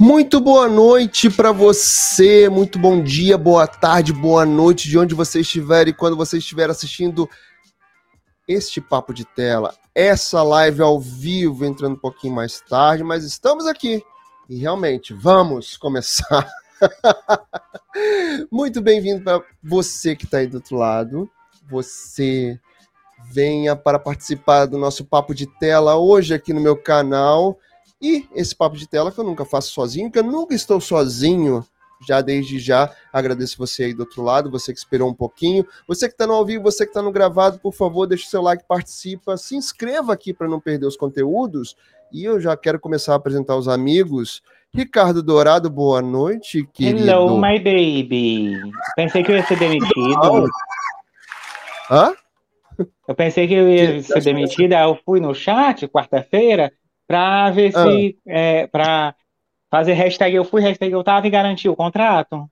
Muito boa noite para você, muito bom dia, boa tarde, boa noite, de onde você estiver e quando você estiver assistindo este papo de tela, essa live ao vivo, entrando um pouquinho mais tarde, mas estamos aqui e realmente vamos começar. muito bem-vindo para você que está aí do outro lado, você venha para participar do nosso papo de tela hoje aqui no meu canal. E esse papo de tela que eu nunca faço sozinho, que eu nunca estou sozinho. Já desde já agradeço você aí do outro lado, você que esperou um pouquinho. Você que está no ao vivo, você que está no gravado, por favor, deixe o seu like, participa, se inscreva aqui para não perder os conteúdos. E eu já quero começar a apresentar os amigos. Ricardo Dourado, boa noite, querido. Hello, my baby. Pensei que eu ia ser demitido. Hã? Eu pensei que eu ia ser demitido, aí eu fui no chat quarta-feira para ver Ah. se. É, para fazer hashtag eu fui, hashtag eu tava e garantir o contrato.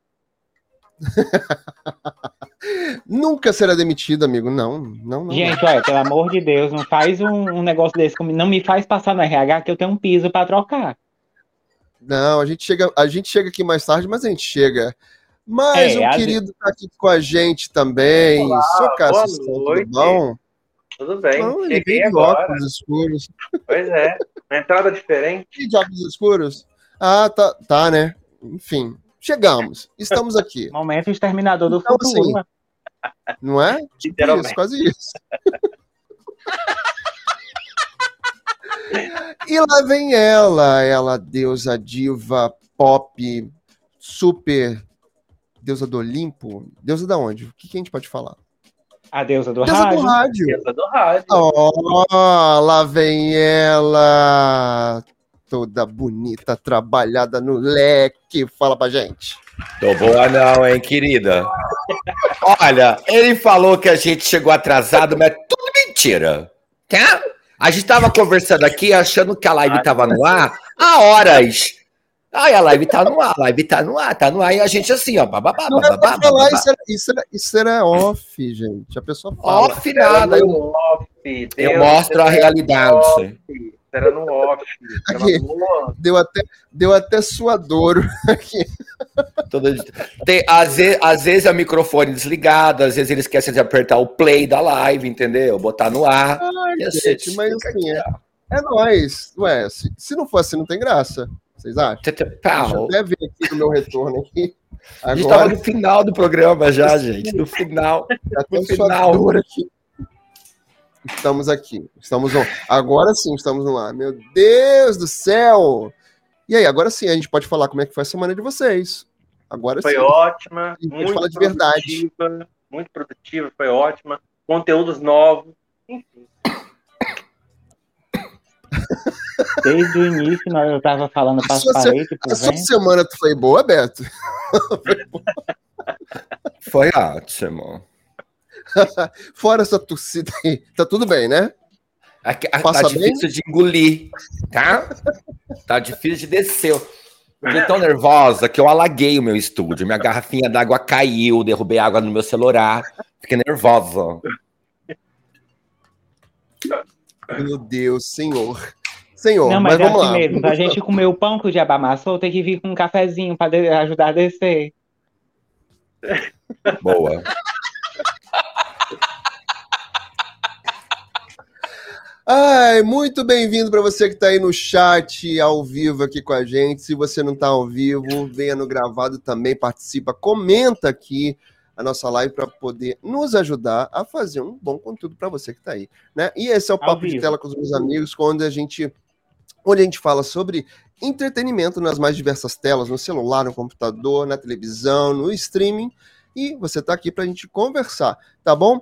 Nunca será demitido, amigo. Não, não, não. Gente, olha, pelo amor de Deus, não faz um, um negócio desse comigo. Não me faz passar no RH que eu tenho um piso para trocar. Não, a gente chega, a gente chega aqui mais tarde, mas a gente chega. Mas É, o a querido tá aqui com a gente também. Olá, Cássio, boa tudo noite. bom? Tudo bem, Não, ele veio de agora. óculos escuros. Pois é, uma entrada diferente. E de óculos escuros? Ah, tá, tá, né? Enfim, chegamos. Estamos aqui, Momento exterminador do Então, futuro. assim, não é? Tipo Literalmente. isso, quase isso. e lá vem ela, ela, deusa diva, pop, super, deusa do Olimpo. Deusa da onde? O que, que a gente pode falar? A deusa do Deusa rádio. do rádio. Mesa do rádio. Ó, lá vem ela, toda bonita, trabalhada no leque. Fala pra gente. Tô boa não, hein, querida? Olha, ele falou que a gente chegou atrasado, mas é tudo mentira. Tá? A gente tava conversando aqui, achando que a live tava no ar há horas. Ai, a live tá no ar, a live tá no ar, tá no ar, e a gente assim, ó, bababá, Não é bababá, falar, bababá. isso era, isso, era, isso era off, gente. A pessoa fala. Off nada, eu, off. eu Deus, mostro a realidade. off. Era no off. Aqui. amor. Deu até, deu até suadouro. Todo- Tem, às, vezes, às vezes é o microfone desligado, às vezes eles esquecem de apertar o play da live, entendeu? Botar no ar. E a gente, mas fica assim, aqui, é-. É nóis. Ué, se, se não for assim, não tem graça. Vocês acham? Deixa eu até ver aqui no meu retorno aqui. A gente tava Agora no final do programa já, gente. No final. já no final. aqui. Estamos aqui. Estamos on. Agora sim, estamos no ar. Meu Deus do céu! E aí, agora sim, a gente pode falar como é que foi a semana de vocês. Agora Foi sim. ótima. gente Muito fala de verdade. produtiva, Muito produtiva, foi ótima. Conteúdos novos. Enfim. Desde o início, nós- eu tava falando A para as se- paredes, pro A sua semana foi boa, Beto? Foi ótimo. Fora essa torcida aí, tá tudo bem, né? Aqui, a- Passa tá difícil de engolir, tá? Tá difícil de descer. Fiquei tão nervosa que eu alaguei o meu estúdio. Minha garrafinha d'água caiu, derrubei água no meu celular. Fiquei nervosa. Meu Deus, senhor. Senhor, Não, mas, mas, é vamos assim lá. mesmo. Pra gente comer o pão que o diabo amassou, tem que vir com um cafezinho pra de- ajudar a descer. Boa. Ai, muito bem-vindo para você que está aí no chat, ao vivo aqui com a gente. Se você não está ao vivo, venha no gravado também, participa, comenta aqui a nossa live para poder nos ajudar a fazer um bom conteúdo para você que está aí, né? E esse é o Ao papo de vivo. tela com os meus amigos, onde a gente onde a gente fala sobre entretenimento nas mais diversas telas, no celular, no computador, na televisão, no streaming, e você está aqui para a gente conversar, tá bom?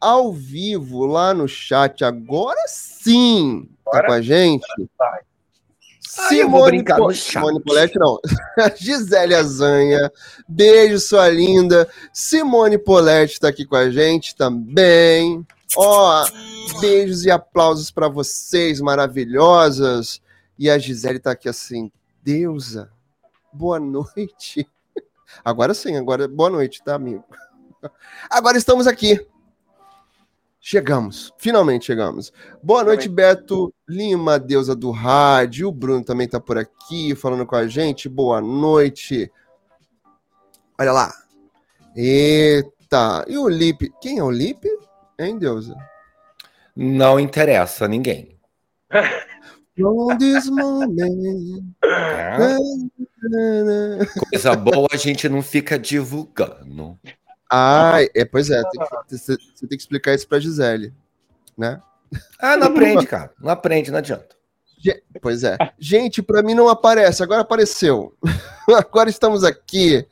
Ao vivo lá no chat, agora sim, tá com a gente. vai. Ah, Po-. Simone Poletti, não. Gisele Azanha, beijo, sua linda. Simone Poletti tá aqui com a gente também. Ó, beijos e aplausos para vocês, maravilhosas. E a Gisele tá aqui assim, deusa, boa noite. Agora sim, agora boa noite, tá, amigo? Agora estamos aqui. Chegamos, finalmente chegamos. Boa noite, Beto Lima, deusa do rádio. O Bruno também tá por aqui falando com a gente. Boa noite. Olha lá. Eita. E o Lipe? Quem é o Lipe? Hein, deusa? Não interessa a ninguém. This tá? Coisa boa a gente não fica divulgando. Ah, é, pois é. Você tem que explicar isso pra Gisele, né? Ah, não aprende, cara. Não aprende, não adianta. Pois é. Gente, pra mim não aparece, agora apareceu. agora estamos aqui.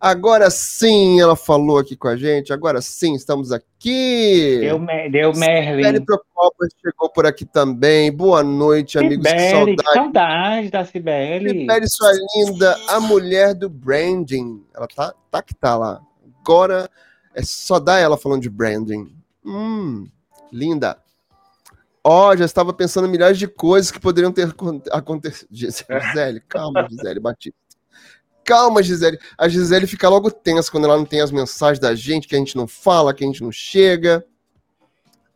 Agora sim, ela falou aqui com a gente. Agora sim, estamos aqui. Deu, deu Sibeli Merlin. Procopio chegou por aqui também. Boa noite, amigos. Que Sibeli, que saudade. saudade da Sibeli. Sibeli, sua linda, a mulher do branding. Ela tá, tá que tá lá. Agora é só dar ela falando de branding. Hum, linda. Ó, já estava pensando em milhares de coisas que poderiam ter acon- acontecido. Gisele, calma, Gisele Batista. Calma, Gisele. A Gisele fica logo tensa quando ela não tem as mensagens da gente, que a gente não fala, que a gente não chega.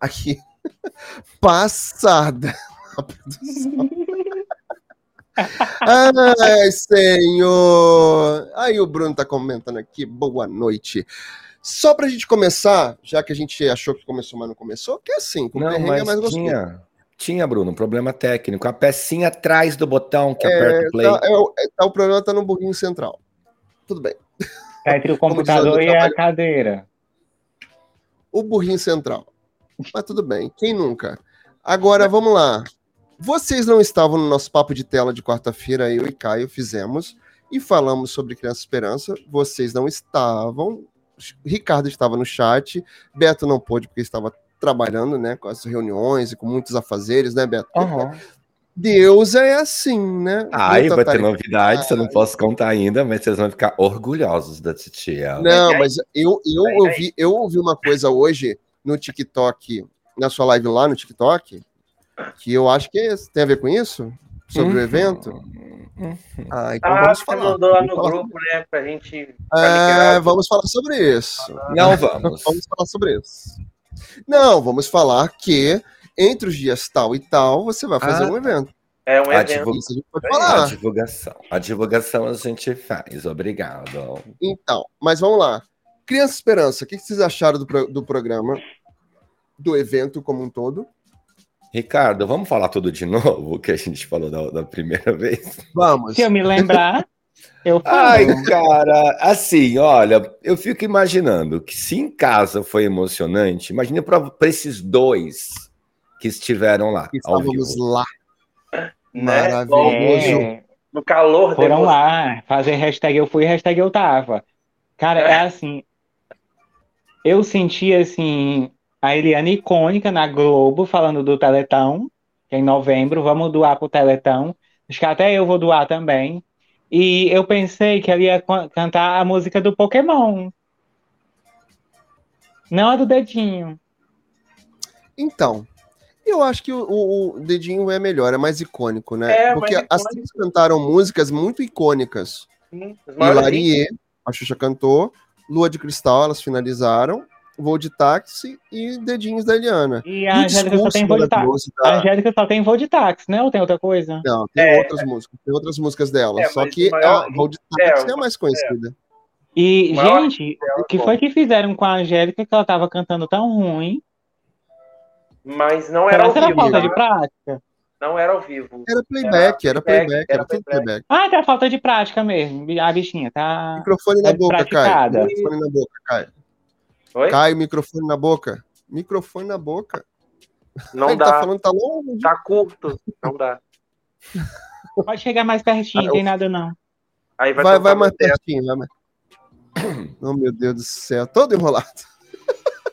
Aqui. Passada. A produção. Ai, senhor! Aí o Bruno tá comentando aqui, boa noite. Só pra gente começar, já que a gente achou que começou, mas não começou, que é assim, com Não, perrengue é mas mais gostoso. tinha, tinha, Bruno, um problema técnico. A pecinha atrás do botão que aperta É, o play. tá, é o- é, tá, o problema tá no burrinho central. Tudo bem. Tá entre o computador e eu a trabalho- cadeira. O burrinho central. Mas tudo bem, quem nunca? Agora, vamos lá. Vocês não estavam no nosso papo de tela de quarta-feira, eu e Caio fizemos, e falamos sobre Criança Esperança. Vocês não estavam. Ricardo estava no chat, Beto não pôde porque estava trabalhando, né, com as reuniões e com muitos afazeres, né, Beto? Aham. Deus é assim, né? Muita vai ter novidades, eu não posso contar ainda, mas vocês vão ficar orgulhosos da titia. Não, aí. mas eu, eu, aí. ouvi, eu ouvi uma coisa hoje no TikTok, na sua live lá no TikTok, que eu acho que é- tem a ver com isso? Sobre o Uhum. evento? Ah, então Ah, vamos falar. mandou lá no falar grupo, né? Pra gente. É, vamos falar sobre isso. Não vamos. Vamos falar sobre isso. Não, vamos falar que entre os dias tal e tal, você vai fazer Ah, um evento. É um A evento. divulga- Isso a gente pode A divulgação. A divulgação a gente faz, obrigado. Então, mas vamos lá. Criança Esperança, o que vocês acharam do, pro- do programa, do evento como um todo? Ricardo, vamos falar tudo de novo que a gente falou da, da primeira vez? Vamos. Se eu me lembrar, eu. Ai, cara, assim, olha, eu fico imaginando que se em casa foi emocionante, imagine para esses dois que estiveram lá. Que estávamos lá. Né? Maravilhoso. É, No calor foram emoção. lá fazer hashtag eu fui, hashtag eu tava. Cara, é assim. Eu senti assim a Eliane icônica na Globo falando do Teletão, que é em novembro, vamos doar pro Teletão. Acho que até eu vou doar também. E eu pensei que ela ia cantar a música do Pokémon. Não a do dedinho. Então, eu acho que o, o- o dedinho é melhor, é mais icônico, né? É, Porque as três cantaram músicas muito icônicas. Hilarie, a Xuxa cantou, Lua de Cristal, elas finalizaram, Voo de Táxi e Dedinhos da Eliana. E a Angélica só tem voo de táxi. A da... Angélica só tem voo de táxi, né? Ou tem outra coisa? Não, tem É. outras músicas, tem outras músicas dela, É, só que o maior a Voo de hit Táxi é a mais conhecida. E, maior gente, o que foi que fizeram com a Angélica que ela tava cantando tão ruim? Mas não Será era ao era vivo. falta tá? de prática? Não era ao vivo. Era playback, era playback, playback, era era tudo playback. playback. Ah, tá falta de prática mesmo. A bichinha tá. Microfone na É boca, Caio. Microfone na boca, Caio. Oi? Caio, microfone na boca. Microfone na boca. Não Ele dá. tá falando, tá longe. Tá curto. Não dá. Pode chegar mais pertinho, Ah, não tem nada não. Aí vai, Vai, vai mais pertinho, vai mais. Oh, meu Deus do céu, todo enrolado.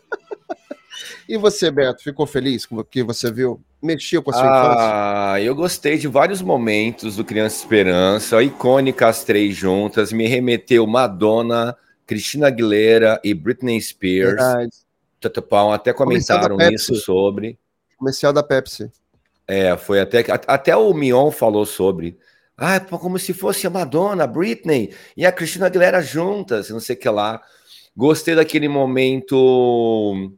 e você, Beto, ficou feliz com o que você viu? Mexeu com a sua infância? Ah, eu gostei de vários momentos do Criança Esperança, icônica as três juntas, me remeteu Madonna, Cristina Aguilera e Britney Spears. Verdade. Até comentaram isso sobre. Comercial da Pepsi. É, foi até até o Mion falou sobre. Ah, como se fosse a Madonna, a Britney e a Cristina Aguilera juntas, não sei o que lá. Gostei daquele momento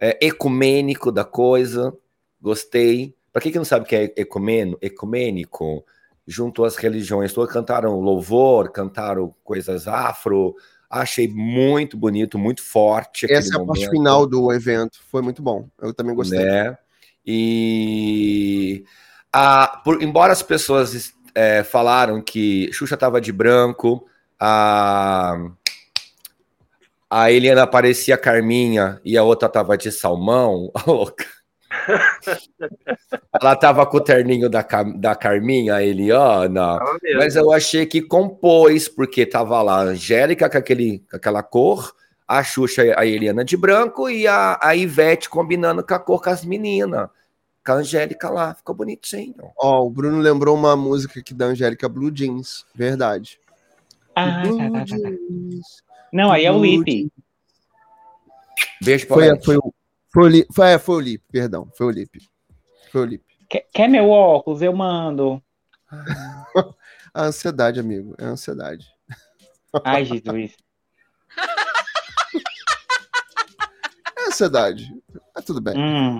é, ecumênico da coisa. Gostei. Para quem que não sabe o que é ecumeno, ecumênico, junto às religiões cantaram louvor, cantaram coisas afro. Achei muito bonito, muito forte. Essa é a parte momento, final do evento. Foi muito bom. Eu também gostei. Né? E a, por, embora as pessoas é, falaram que Xuxa tava de branco, a, a Eliana parecia Carminha e a outra tava de salmão, a louca. Ela tava com o terninho da, da Carminha, a Eliana. Mas eu achei que compôs, porque tava lá a Angélica com, aquele, com aquela cor, a Xuxa, a Eliana de branco e a, a Ivete combinando com a cor com as meninas. Com a Angélica lá, ficou bonitinho. Ó, o Bruno lembrou uma música aqui da Angélica Blue Jeans. Verdade. Ah, Blue tá, tá, tá, tá. Jeans. Não, aí é o Blue Lip. Beijo pra Foi, foi, o- foi, o Li- foi, é, foi o Lip, perdão. Foi o Lip. Foi o Lip. Quer, quer meu óculos? Eu mando. A ansiedade, amigo. É a ansiedade. Ai, Jesus. É ansiedade. Mas tudo bem. Hum.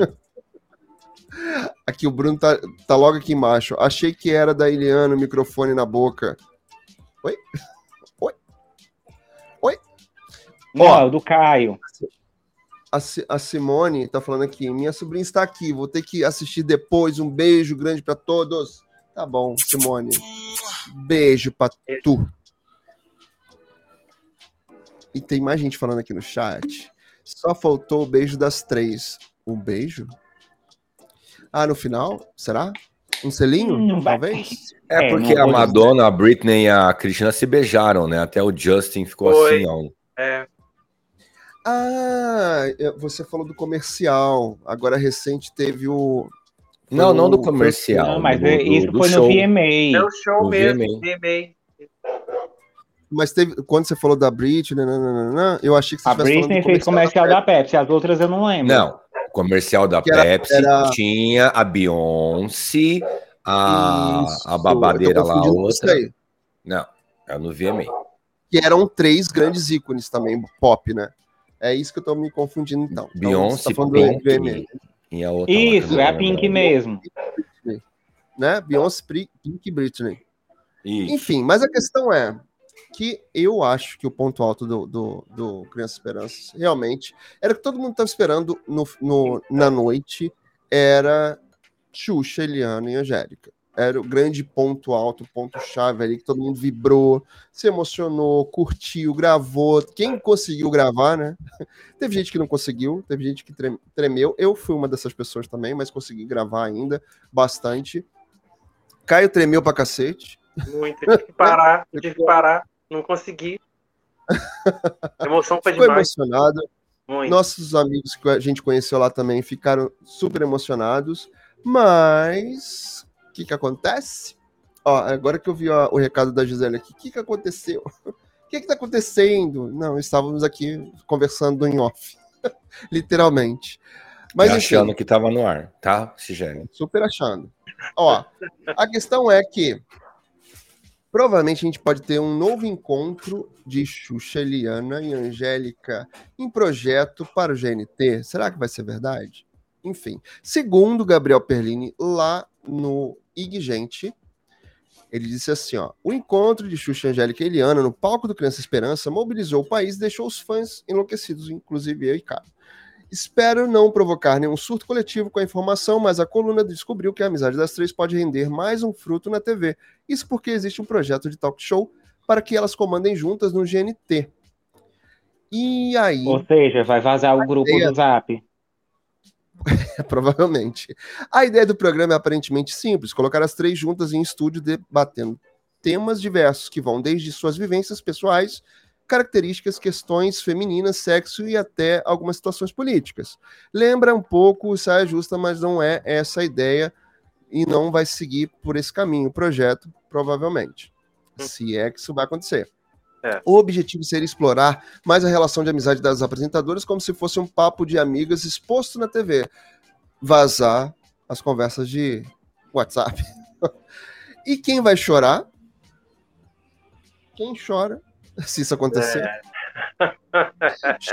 Aqui o Bruno tá, tá logo aqui embaixo. Achei que era da Eliana o microfone na boca. Oi? Oi? Oi? Não, Ó. é o do Caio. A, Si- a Simone tá falando aqui. Minha sobrinha está aqui. Vou ter que assistir depois. Um beijo grande pra todos. Tá bom, Simone. Beijo pra tu. E tem mais gente falando aqui no chat. Só faltou o beijo das três. Um beijo? Ah, no final? Será? Um selinho? Hum, talvez? É É, porque a. Madonna, a Britney e a Cristina se beijaram, né? Até o Justin ficou Foi. assim, ó. É, Ah, você falou do comercial. Agora recente teve o. Não, não do o- comercial. Não, mas do, é- do- isso do foi show. no VMA. deu show No mesmo, VMA. VMA. Mas teve. Quando você falou da Britney, nananana, eu achei que você A Britney do fez comercial da Pepsi, as outras eu não lembro. Não, o comercial da Que era- Pepsi era- tinha a Beyoncé, a, Isso, a babadeira lá, a outra. Não, é no VMA. Que eram três grandes ícones também, pop, né? É isso que eu tô me confundindo, então. Então, Beyoncé, você tá falando Pink VMA, e a outra. Isso, é a Pink lembro. mesmo. né? Beyoncé, Pink e Britney. Isso. Enfim, mas a questão é que eu acho que o ponto alto do, do, do Criança Esperança realmente era que todo mundo estava esperando no, no- na noite era Xuxa, Eliana e Angélica. Era o grande ponto alto, ponto chave ali, que todo mundo vibrou, se emocionou, curtiu, gravou. Quem conseguiu gravar, né? Teve gente que não conseguiu, teve gente que trem- tremeu. Eu fui uma dessas pessoas também, mas consegui gravar ainda bastante. Caio tremeu pra cacete. Muito. Tive que parar, tive que parar. Não consegui. A emoção foi Ficou demais. emocionado. Muito. Nossos amigos que a gente conheceu lá também ficaram super emocionados. Mas que que acontece? Ó, agora que eu vi ó, o recado da Gisele aqui, o que que aconteceu? O que que tá acontecendo? Não, estávamos aqui conversando em off. Literalmente. Mas enfim, achando que tava no ar, tá, Sigério? super achando. Ó, a questão é que provavelmente a gente pode ter um novo encontro de Xuxa, Eliana e Angélica em projeto para o GNT. Será que vai ser verdade? Enfim, segundo Gabriel Perlini, lá no IG Gente, ele disse assim: ó, o encontro de Xuxa, Angélica e Eliana no palco do Criança Esperança mobilizou o país e deixou os fãs enlouquecidos, inclusive eu e Caio. Espero não provocar nenhum surto coletivo com a informação, mas a coluna descobriu que a amizade das três pode render mais um fruto na TV. Isso porque existe um projeto de talk show para que elas comandem juntas no GNT. E aí, Ou seja, vai vazar o grupo do Zap. provavelmente. A ideia do programa é aparentemente simples: colocar as três juntas em estúdio debatendo temas diversos que vão desde suas vivências pessoais, características, questões femininas, sexo e até algumas situações políticas. Lembra um pouco o Saia Justa, mas não é essa a ideia e não vai seguir por esse caminho o projeto, provavelmente. Se é que isso vai acontecer. É. O objetivo seria explorar mais a relação de amizade das apresentadoras como se fosse um papo de amigas exposto na TV. Vazar as conversas de WhatsApp. e quem vai chorar? Quem chora se isso acontecer? É.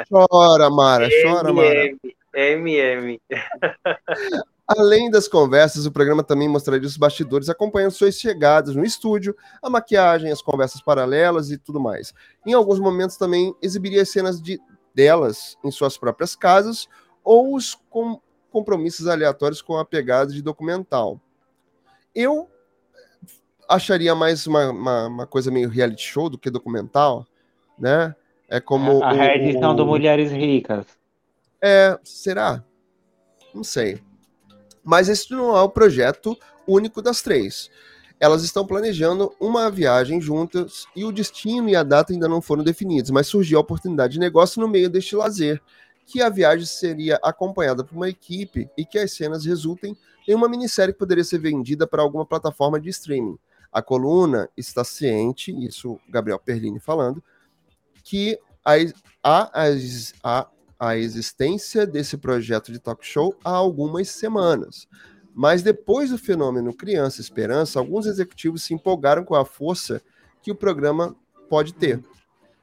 Chora, Mara, chora, Mara. MM. Além das conversas, o programa também mostraria os bastidores acompanhando suas chegadas no estúdio, a maquiagem, as conversas paralelas e tudo mais. Em alguns momentos também exibiria cenas de, delas em suas próprias casas ou os com, compromissos aleatórios com a pegada de documental. Eu acharia mais uma, uma, uma, coisa meio reality show do que documental, né? É como. A, a reedição o... do Mulheres Ricas. É, será? Não sei. Mas esse não é o projeto único das três. Elas estão planejando uma viagem juntas e o destino e a data ainda não foram definidos, mas surgiu a oportunidade de negócio no meio deste lazer, que a viagem seria acompanhada por uma equipe e que as cenas resultem em uma minissérie que poderia ser vendida para alguma plataforma de streaming. A coluna está ciente, isso Gabriel Perlini falando, que a, a, a, a existência desse projeto de talk show há algumas semanas. Mas depois do fenômeno Criança Esperança, alguns executivos se empolgaram com a força que o programa pode ter.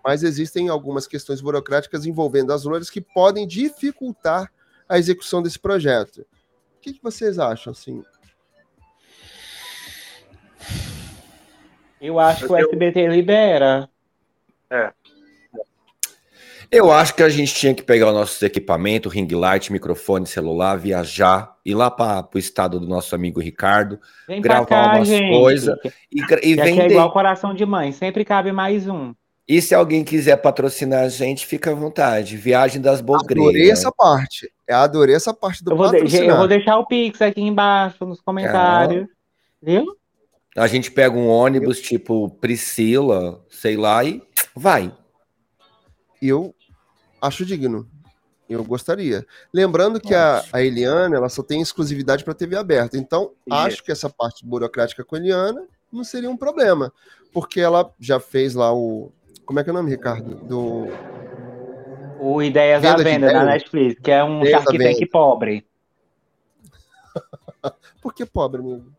Mas existem algumas questões burocráticas envolvendo as lojas que podem dificultar a execução desse projeto. O que, que vocês acham, assim? Eu acho que o SBT libera. É. Eu acho que a gente tinha que pegar o nosso equipamento, ring light, microfone, celular, viajar, ir lá para o estado do nosso amigo Ricardo, Vem gravar cá, umas coisas e, e é vender. igual coração de mãe, sempre cabe mais um. E se alguém quiser patrocinar a gente, fica à vontade. Viagem das Adorei Bogreiras. essa parte. Eu adorei essa parte do Eu vou, de- eu vou deixar o Pix aqui embaixo nos comentários. Viu? A gente pega um ônibus tipo Priscila, sei lá, e vai. Eu acho digno. Eu gostaria. Lembrando que a, a Eliana ela só tem exclusividade para TV aberta. Então, acho que essa parte burocrática com a Eliana não seria um problema. Porque ela já fez lá o. Como é que é o nome, Ricardo? Do. O Ideias Venda à Venda da ideias. Netflix, que é um Shark Tank pobre. Por que pobre, amigo?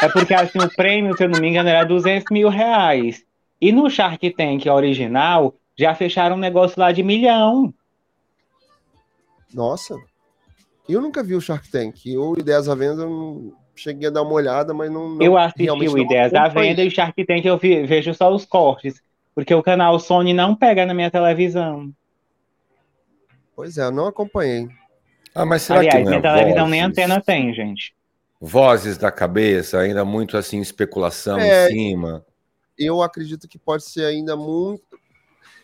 É porque assim, o prêmio, se eu não me engano, era 200 mil reais. E no Shark Tank original, já fecharam um negócio lá de milhão. Nossa. Eu nunca vi o Shark Tank. O Ideias à Venda eu não cheguei a dar uma olhada, mas não. não eu assisti realmente o Ideias à. Venda e Shark Tank eu vi- vejo só os cortes. Porque o canal Sony não pega na minha televisão. Pois é, eu não acompanhei. Ah, mas será Aliás, que não é minha televisão nem vozes? antena tem, gente. Vozes da cabeça, ainda muito assim, especulação É. em cima. eu acredito que pode ser ainda muito.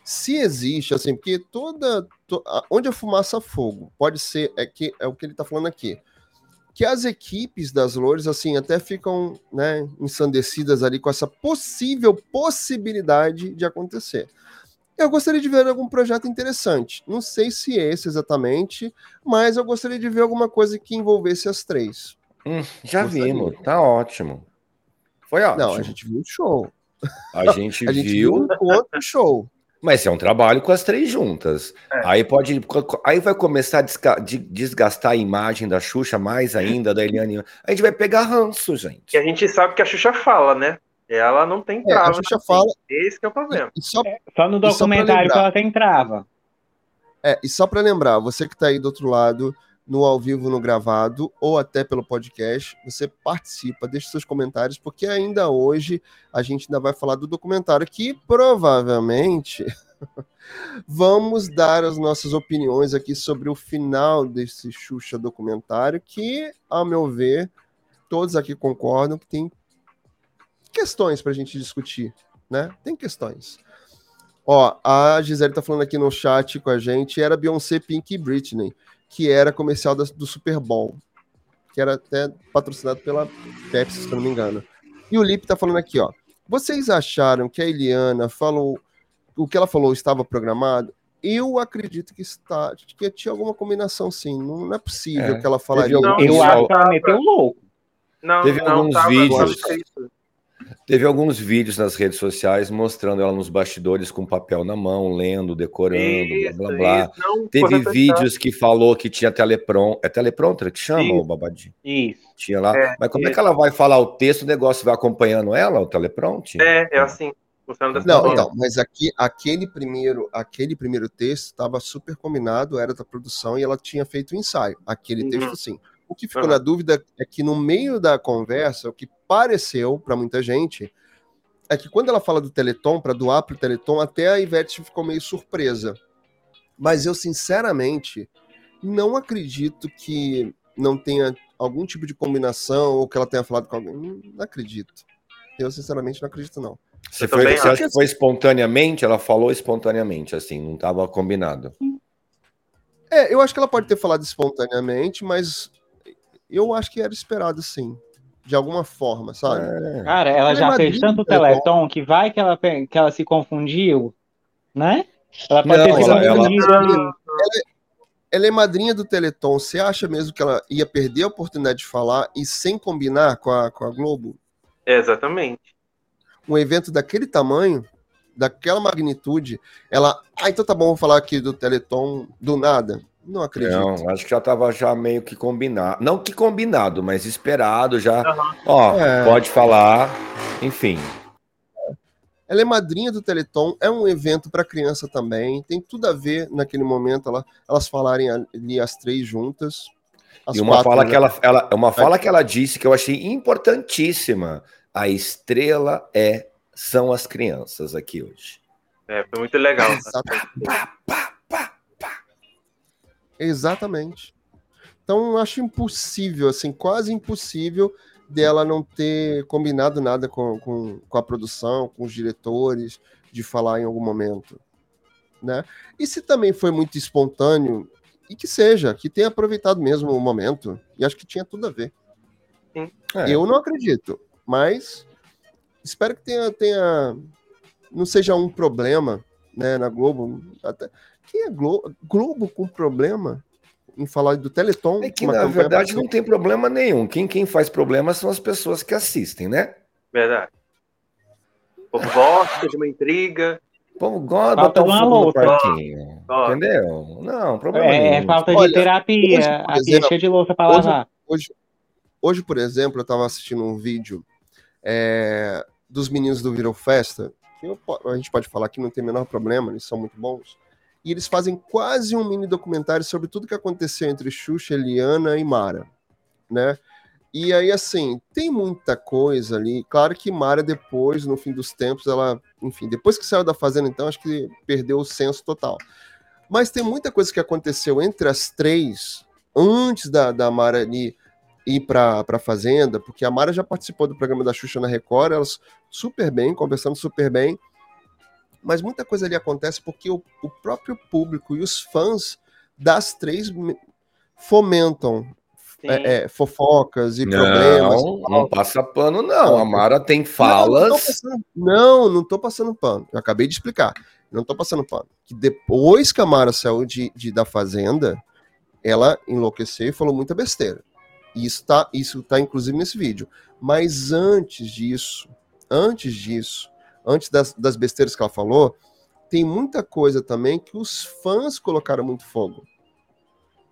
Se existe, assim, porque toda. to- Onde a fumaça fogo, pode ser, é, que, é o que ele está falando aqui. Que as equipes das Loures, assim, até ficam né, ensandecidas ali com essa possível possibilidade de acontecer. Eu gostaria de ver algum projeto interessante. Não sei se esse exatamente, mas eu gostaria de ver alguma coisa que envolvesse as três. Hum, já Gostaria. vimos, tá ótimo. Foi ótimo. Não, a gente viu o show. A gente A gente viu, viu um encontro show. Mas é um trabalho com as três juntas. É. Aí pode, aí vai começar a desgastar a imagem da Xuxa mais ainda da Eliane. A gente vai pegar ranço, gente. Que a gente sabe que a Xuxa fala, né? Ela não tem É, trava. a Xuxa assim. fala. Esse que é o problema. Só Só no E só documentário que ela tem trava. É, e só para lembrar, você que está aí do outro lado, no ao vivo, no gravado, ou até pelo podcast, você participa, deixa seus comentários, porque ainda hoje a gente ainda vai falar do documentário que provavelmente vamos dar as nossas opiniões aqui sobre o final desse Xuxa documentário, que, ao meu ver, todos aqui concordam que tem questões para a gente discutir, né? Tem questões. Ó, a Gisele tá falando aqui no chat com a gente, era Beyoncé, Pink e Britney, que era comercial da- do Super Bowl, que era até patrocinado pela Pepsi, se eu não me engano. E o Lipe tá falando aqui, ó. Vocês acharam que a Eliana falou o que ela falou estava programado? Eu acredito que está, que tinha alguma combinação sim. Não, não é possível É, que ela falaria. Não, Eu acho que ela meteu louco. Não, Teve não, alguns tava, vídeos. Teve alguns vídeos nas redes sociais mostrando ela nos bastidores com papel na mão, lendo, decorando, Isso, blá blá blá. não, Teve vídeos que falou que tinha telepron. É teleprompter que chama, Isso. o babadinho? Isso. Tinha lá. É, Mas como é isso. que ela vai falar o texto, o negócio vai acompanhando ela, o teleprompter? É, é assim. Não, então, mas aqui, aquele primeiro, aquele primeiro texto estava super combinado, era da produção e ela tinha feito o ensaio. Aquele Uhum. texto, sim. O que ficou Aham. na dúvida é que no meio da conversa, o que pareceu para muita gente é que quando ela fala do Teleton, para doar pro Teleton, até a Ivete ficou meio surpresa. Mas eu, sinceramente, não acredito que não tenha algum tipo de combinação ou que ela tenha falado com alguém. Hum, Não acredito. Eu, sinceramente, não acredito, não. Você, foi, você acha que foi espontaneamente? Ela falou espontaneamente, assim, não estava combinado. É, eu acho que ela pode ter falado espontaneamente, mas eu acho que era esperado sim. De alguma forma, sabe? É. Cara, ela é já fez tanto Teleton. Que vai que ela, que ela se confundiu, né? Ela pode Não, ter se ela- ela- confundido ali. Ela é madrinha do Teleton. Você acha mesmo que ela ia perder a oportunidade de falar e sem combinar com a, com a Globo? É, exatamente. Um evento daquele tamanho, daquela magnitude, ela. Ah, então tá bom, vou falar aqui do Teleton do nada. Não acredito. Não, acho que já estava já meio que combinado. Não que combinado, mas esperado já. Aham. Ó, É. pode falar. Enfim. Ela é madrinha do Teleton, é um evento para criança também. Tem tudo a ver naquele momento ela, elas falarem ali as três juntas. As e uma quatro, fala né? que ela, ela, uma fala que ela disse que eu achei importantíssima. A estrela é são as crianças aqui hoje. É, foi muito legal. Exato. Pá, pá, pá. Exatamente. Então acho impossível, assim, quase impossível dela não ter combinado nada com, com, com a produção, com os diretores, de falar em algum momento. Né? E se também foi muito espontâneo, e que seja, que tenha aproveitado mesmo o momento, e acho que tinha tudo a ver. É. Eu não acredito, mas espero que tenha, tenha não seja um problema né, na Globo. Até, quem é Globo, Globo com problema em falar do Teleton? É que, na verdade, não tem problema nenhum. Quem, quem faz problema são as pessoas que assistem, né? Verdade. O povo gosta de uma intriga. O povo gosta de botar o uma fogo no louça. parquinho. Entendeu? Não, problema É, é nenhum. falta de Olha, terapia. hoje, a pia exemplo, cheia de louça pra hoje- lavar. Hoje, hoje, por exemplo, eu estava assistindo um vídeo é, dos meninos do Virou Festa, que eu a gente pode falar que não tem o menor problema, eles são muito bons. E eles fazem quase um mini documentário sobre tudo que aconteceu entre Xuxa, Eliana e Mara, né? E aí, assim, tem muita coisa ali. Claro que Mara, depois, no fim dos tempos, ela, enfim, depois que saiu da Fazenda, então, acho que perdeu o senso total. Mas tem muita coisa que aconteceu entre as três, antes da, da Mara ali ir para a Fazenda, porque a Mara já participou do programa da Xuxa na Record, elas super bem, conversando super bem. Mas muita coisa ali acontece porque o, o próprio público e os fãs das três me- fomentam é, é, fofocas e problemas. Não, não passa pano, não. A Mara tem Não, não, tô falas. passando, não, não tô passando pano. Eu acabei de explicar. Não tô passando pano. Que depois que a Mara saiu de, de- da Fazenda, ela enlouqueceu e falou muita besteira. E isso tá, isso tá inclusive nesse vídeo. Mas antes disso, antes disso, antes das, das besteiras que ela falou, tem muita coisa também que os fãs colocaram muito fogo.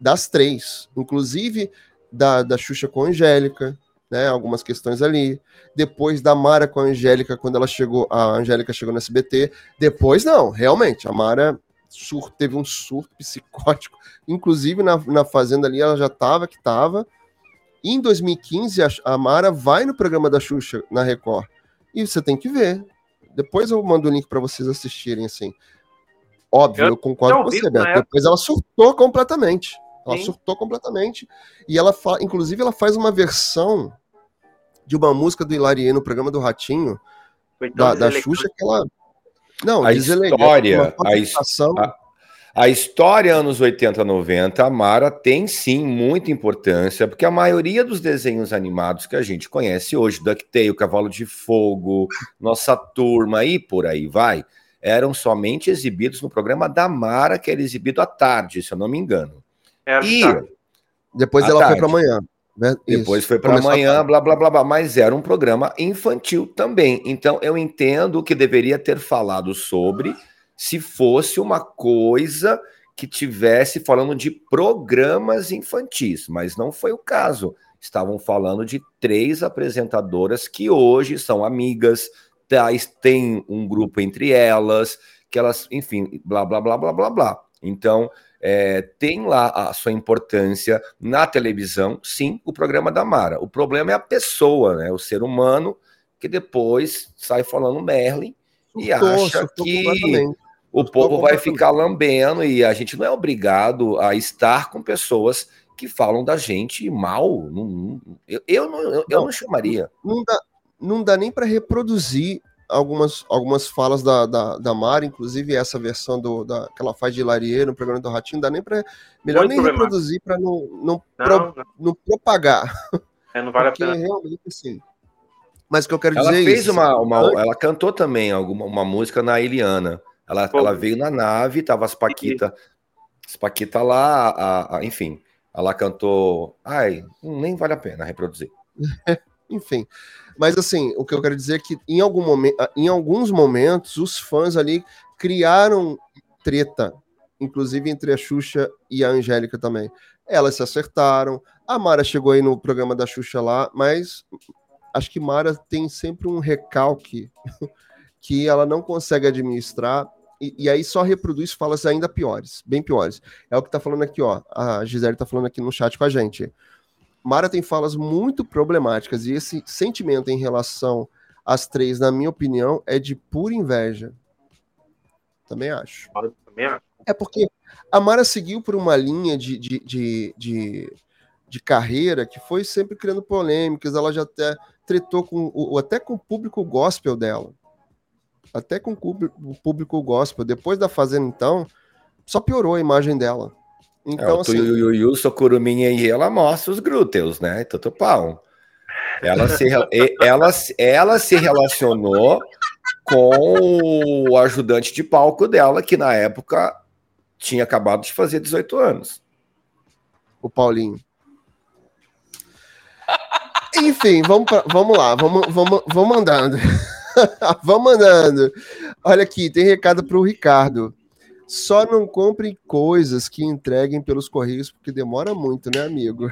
Das três. Inclusive da, da Xuxa com a Angélica, né? Algumas questões ali. Depois da Mara com a Angélica, quando ela chegou, a Angélica chegou no SBT. Depois, não, realmente, a Mara sur- teve um surto psicótico. Inclusive, na, na Fazenda ali, ela já tava que tava. Em 2015, a, a Mara vai no programa da Xuxa, na Record. E você tem que ver. Depois eu mando o link para vocês assistirem, assim. Óbvio, Eu eu, concordo com você, Beto. época. Depois ela surtou completamente. Ela Sim. surtou completamente. E ela, fa... inclusive, ela faz uma versão de uma música do Hilarie no programa do Ratinho, Foi tão da, da. Xuxa, que ela. Não, A história, a a- A história anos 80, 90, a Mara tem sim muita importância, porque a maioria dos desenhos animados que a gente conhece hoje, DuckTale, Cavalo de Fogo, Nossa Turma e por aí vai, eram somente exibidos no programa da Mara, que era exibido à tarde, se eu não me engano. Era E tá. Depois ela tarde. foi para amanhã. né? depois Isso. foi para amanhã, tarde. blá, blá, blá, blá, mas era um programa infantil também. Então eu entendo que deveria ter falado sobre se fosse uma coisa que tivesse falando de programas infantis, mas não foi o caso. Estavam falando de três apresentadoras que hoje são amigas, tem um grupo entre elas, que elas, enfim, blá, blá, blá, blá, blá, blá. Então, é, tem lá a sua importância na televisão, sim, o programa da Mara. O problema é a pessoa, né? O ser humano que depois sai falando Merlin e acha que. O povo vai ficar lambendo e a gente não é obrigado a estar com pessoas que falam da gente mal. Não- não- eu, eu, não, eu, eu Não. não chamaria. não dá, não dá nem para reproduzir algumas, algumas falas da, da, da Mara, inclusive essa versão do, da, que ela faz de Larie no programa do Ratinho, não dá nem para. Melhor Muito nem reproduzir para não, não, Não, pro- não, não propagar. é, não vale a porque pena. realmente assim. Mas o que eu quero Ela dizer é fez isso. uma, uma- Ela cantou também alguma, uma música na Eliana. Ela, Pô. ela veio na nave, tava as Paquita. As Paquita lá, a- a- enfim. Ela cantou. Ai, nem vale a pena reproduzir. Enfim. Mas assim, o que eu quero dizer é que em, algum momento, em alguns momentos os fãs ali criaram treta, inclusive entre a Xuxa e a Angélica também. Elas se acertaram. A Mara chegou aí no programa da Xuxa lá, mas acho que Mara tem sempre um recalque que ela não consegue administrar. E, e aí só reproduz falas ainda piores, bem piores. É o que tá falando aqui, ó. A Gisele tá falando aqui no chat com a gente. Mara tem falas muito problemáticas e esse sentimento em relação às três, na minha opinião, é de pura inveja. Também acho. Também acho. É porque a Mara seguiu por uma linha de, de, de, de, de carreira que foi sempre criando polêmicas. Ela já até tretou com o, até com o público gospel dela. Até com o público- gospel. Depois da Fazenda, então, só piorou a imagem dela. É, Então, o assim, Tuiuiuiu, Socuruminha e ela mostra os glúteos, né? Tudo pau. Ela se, ela, se- ela se relacionou com o ajudante de palco dela, que na época tinha acabado de fazer 18 anos. o Paulinho. Enfim, vamos, pra- vamos lá, vamos, vamos, vamos andando. vamos andando. Olha aqui, tem recado para o Ricardo. Só não comprem coisas que entreguem pelos correios, porque demora muito, né, amigo?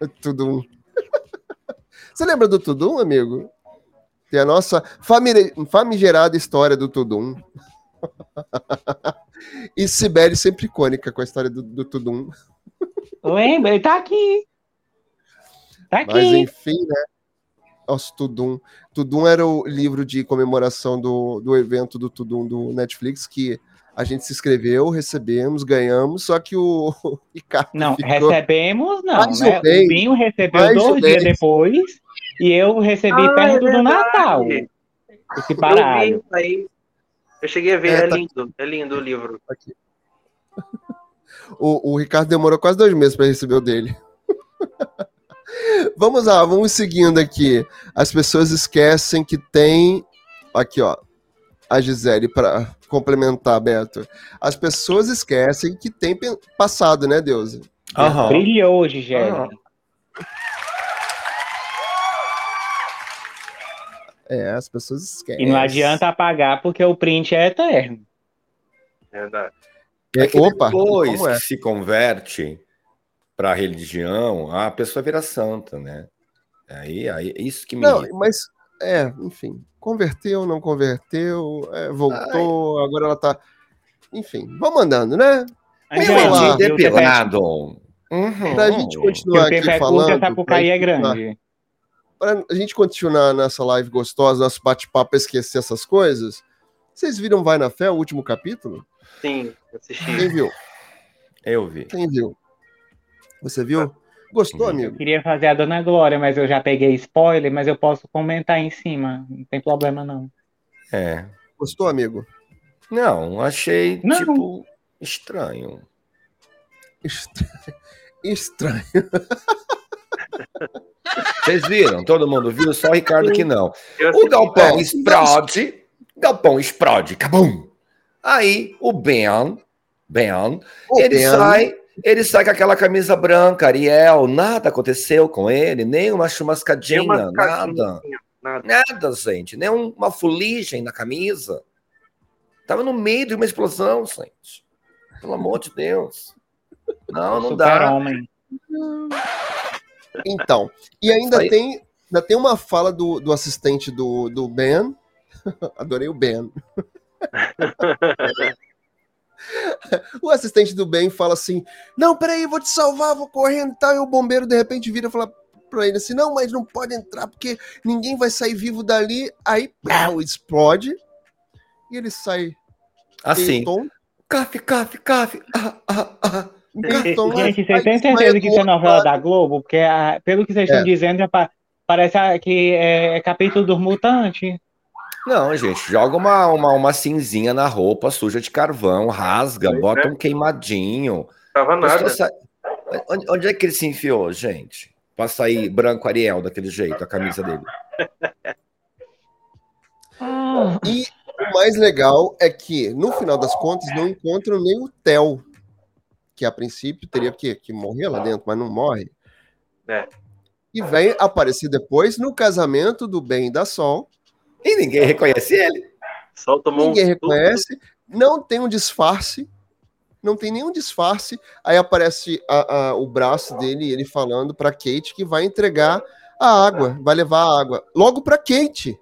Tudum. Você lembra do Tudum, amigo? Tem a nossa famigerada história do Tudum. e Sibeli sempre icônica com a história do, do Tudum. Lembra? Ele tá aqui. Tá aqui. Mas enfim, né? Nossa, Tudum. Tudum era o livro de comemoração do, do evento do Tudum do Netflix, que a gente se inscreveu, recebemos, ganhamos, só que o, Ricardo Não, ficou... recebemos não, Mais né? menos. O Binho recebeu Mais dois dias depois e eu recebi Ah, perto é do Natal. Esse Eu vi baralho. aí. Eu cheguei a ver, É, é, tá- lindo. É lindo o livro. O, o Ricardo demorou quase dois meses para receber o dele. vamos lá, vamos seguindo aqui. As pessoas esquecem que tem. Aqui, ó. A Gisele para complementar, Beto. As pessoas esquecem que tem passado, né, Deusa? Brilhou hoje, Gélia. Aham. É, as pessoas esquecem. E não adianta apagar porque o print é eterno. É verdade. É Opa, depois é? que se converte para a religião, a pessoa vira santa, né? Aí, aí é isso que me Não, irrita. mas, é, enfim, converteu, não converteu, é, voltou, agora ela tá. Enfim, vamos andando, né? Você depilado. Uhum. Pra gente continuar aqui é falando. é pra continuar- grande. Pra a gente continuar nessa live gostosa, nosso bate-papo, pra esquecer essas coisas. Vocês viram Vai na Fé, o último capítulo? Sim, assisti. Quem viu? Eu vi. Quem viu? Você viu? Gostou, amigo? Queria fazer a Dona Glória, mas eu já peguei spoiler, mas eu posso comentar em cima. Não tem problema, não. É. Gostou, amigo? Não, achei, Não. tipo, estranho. Estra- Estranho. Vocês viram? Todo mundo viu? Só o Ricardo que não. Eu O assisti. galpão É, explode. Galpão explode. Cabum! Aí o Ben, Ben, O ele Ben- sai, ele sai com aquela camisa branca, Ariel, nada aconteceu com ele, nem uma chumascadinha, umas caixinhas nada. Nada. Nada, gente, nem um- uma fuligem na camisa. Tava no meio de uma explosão, gente. Pelo amor de Deus. Não, não dá. Super-homem. Então, e ainda aí. tem, ainda tem uma fala do, do assistente do, do Ben, Adorei o Ben. o assistente do Ben fala assim: Não, peraí, vou te salvar, vou correndo e tal. E o bombeiro de repente vira e fala pra ele assim: Não, mas não pode entrar porque ninguém vai sair vivo dali. Aí, pau, explode. E ele sai. Assim. Tom, Café, café, café. Ah, ah, ah. um cartão, Gente, vocês têm certeza que isso é novela da Globo? Porque pelo que vocês É. estão dizendo, já pa- parece que é capítulo dos mutantes. Não, gente, joga uma, uma, uma cinzinha na roupa suja de carvão, rasga, Pois bota é. um queimadinho. Tava nada. sai- Onde, onde é que ele se enfiou, gente? Pra sair branco Ariel daquele jeito, a camisa dele. E o mais legal é que, no final das contas, não encontram nem o Theo, que a princípio teria que, que morrer lá dentro, mas não morre. É. E vem aparecer depois no casamento do Ben e da Sol. E ninguém reconhece ele. Só tomou Ninguém um reconhece, não tem um disfarce, não tem nenhum disfarce. Aí aparece a- a- o braço dele, ele falando para Kate que vai entregar a água, vai levar a água. Logo para Kate.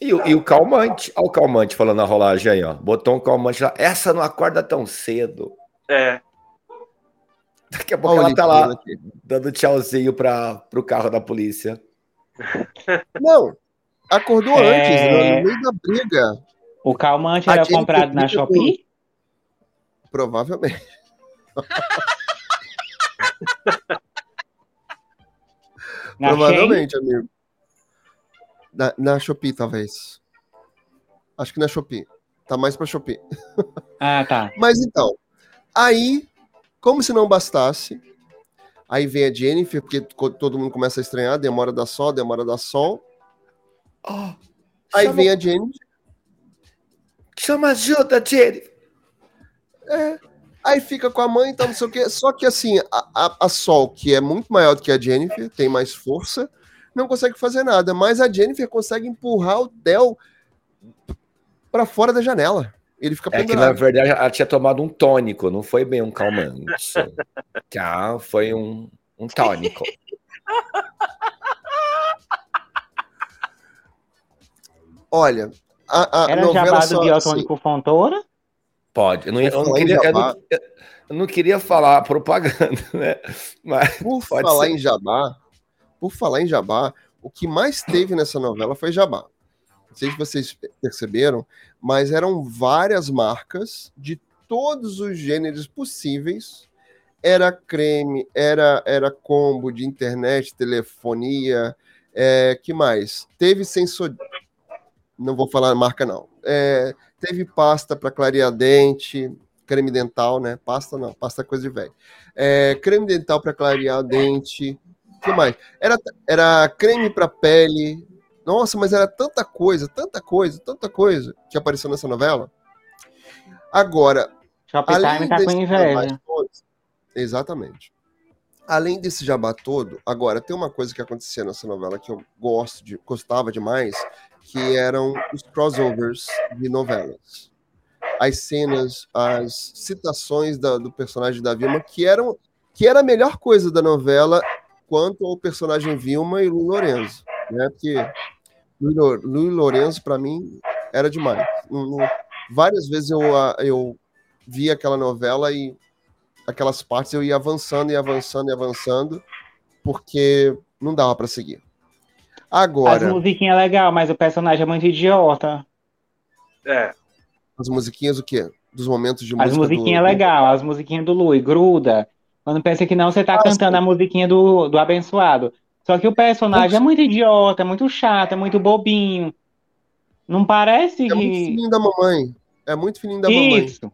E, o- e o calmante. Olha o calmante falando na rolagem aí, ó. Botou um calmante lá. Essa não acorda tão cedo. É, Daqui a pouco Olha ela tá lá aqui. dando tchauzinho pra, pro carro da polícia. Não, acordou É. antes, no, meio da briga. O calmante A era Jennifer comprado na briga com- Shopee? Provavelmente. Na Shein? Provavelmente, amigo. Na, na Shopee, talvez. Acho que na Shopee. Tá mais pra Shopee. Ah, tá. Mas então, aí, como se não bastasse, aí vem a Jennifer, porque todo mundo começa a estranhar, demora da sol, demora da sol. Oh, Aí chama, vem a Jennifer, chama ajuda, Jenny. aí fica com a mãe e tal, não sei o quê. Só que assim, a, a, a Sol, que é muito maior do que a Jennifer, tem mais força, não consegue fazer nada. Mas a Jennifer consegue empurrar o Theo pra fora da janela. Ele fica É que, na pendurado. verdade, ela tinha tomado um tônico, não foi bem um calmante. ah, foi um, um tônico. Olha, a, a Era novela jabá do assim, biotônico Fontoura? Pode. Eu não, ia- eu não Falar em queria, eu jabá. não- eu não queria falar propaganda, né? Mas Por Pode falar ser. em Jabá, por falar em Jabá, o que mais teve nessa novela foi Jabá. Não sei se vocês perceberam, mas eram várias marcas de todos os gêneros possíveis. Era creme, era era combo de internet, telefonia, é, que mais? Teve sensor, não vou falar marca não. É, teve pasta para clarear dente, creme dental, né? Pasta não, pasta é coisa de velho. É, creme dental para clarear dente. O que mais? Era, era creme para pele. Nossa, mas era tanta coisa, tanta coisa, tanta coisa que apareceu nessa novela. Agora, Shoptime além tá com desse inveja. jabá todo, exatamente. Além desse jabá todo, agora tem uma coisa que acontecia nessa novela que eu gosto de, gostava demais, que eram os crossovers de novelas. As cenas, as citações da- do personagem da Vilma, que eram que era a melhor coisa da novela quanto ao personagem Vilma e Lu Lorenzo, né? Porque Lu, Lu Lorenzo para mim era demais. Várias vezes eu, a- eu via aquela novela e aquelas partes eu ia avançando e avançando e avançando porque não dava para seguir. As Agora, musiquinhas é legal, mas o personagem é muito idiota. é. as musiquinhas o quê? Dos momentos de As música musiquinhas do, é legal, as musiquinhas do Lui, gruda. Quando pensa que não, você tá Ah, cantando a musiquinha do, do abençoado. Só que o personagem é muito idiota, é muito chato, é muito bobinho. Não parece É muito que. filhinho da mamãe. É muito filhinho da mamãe. Isso.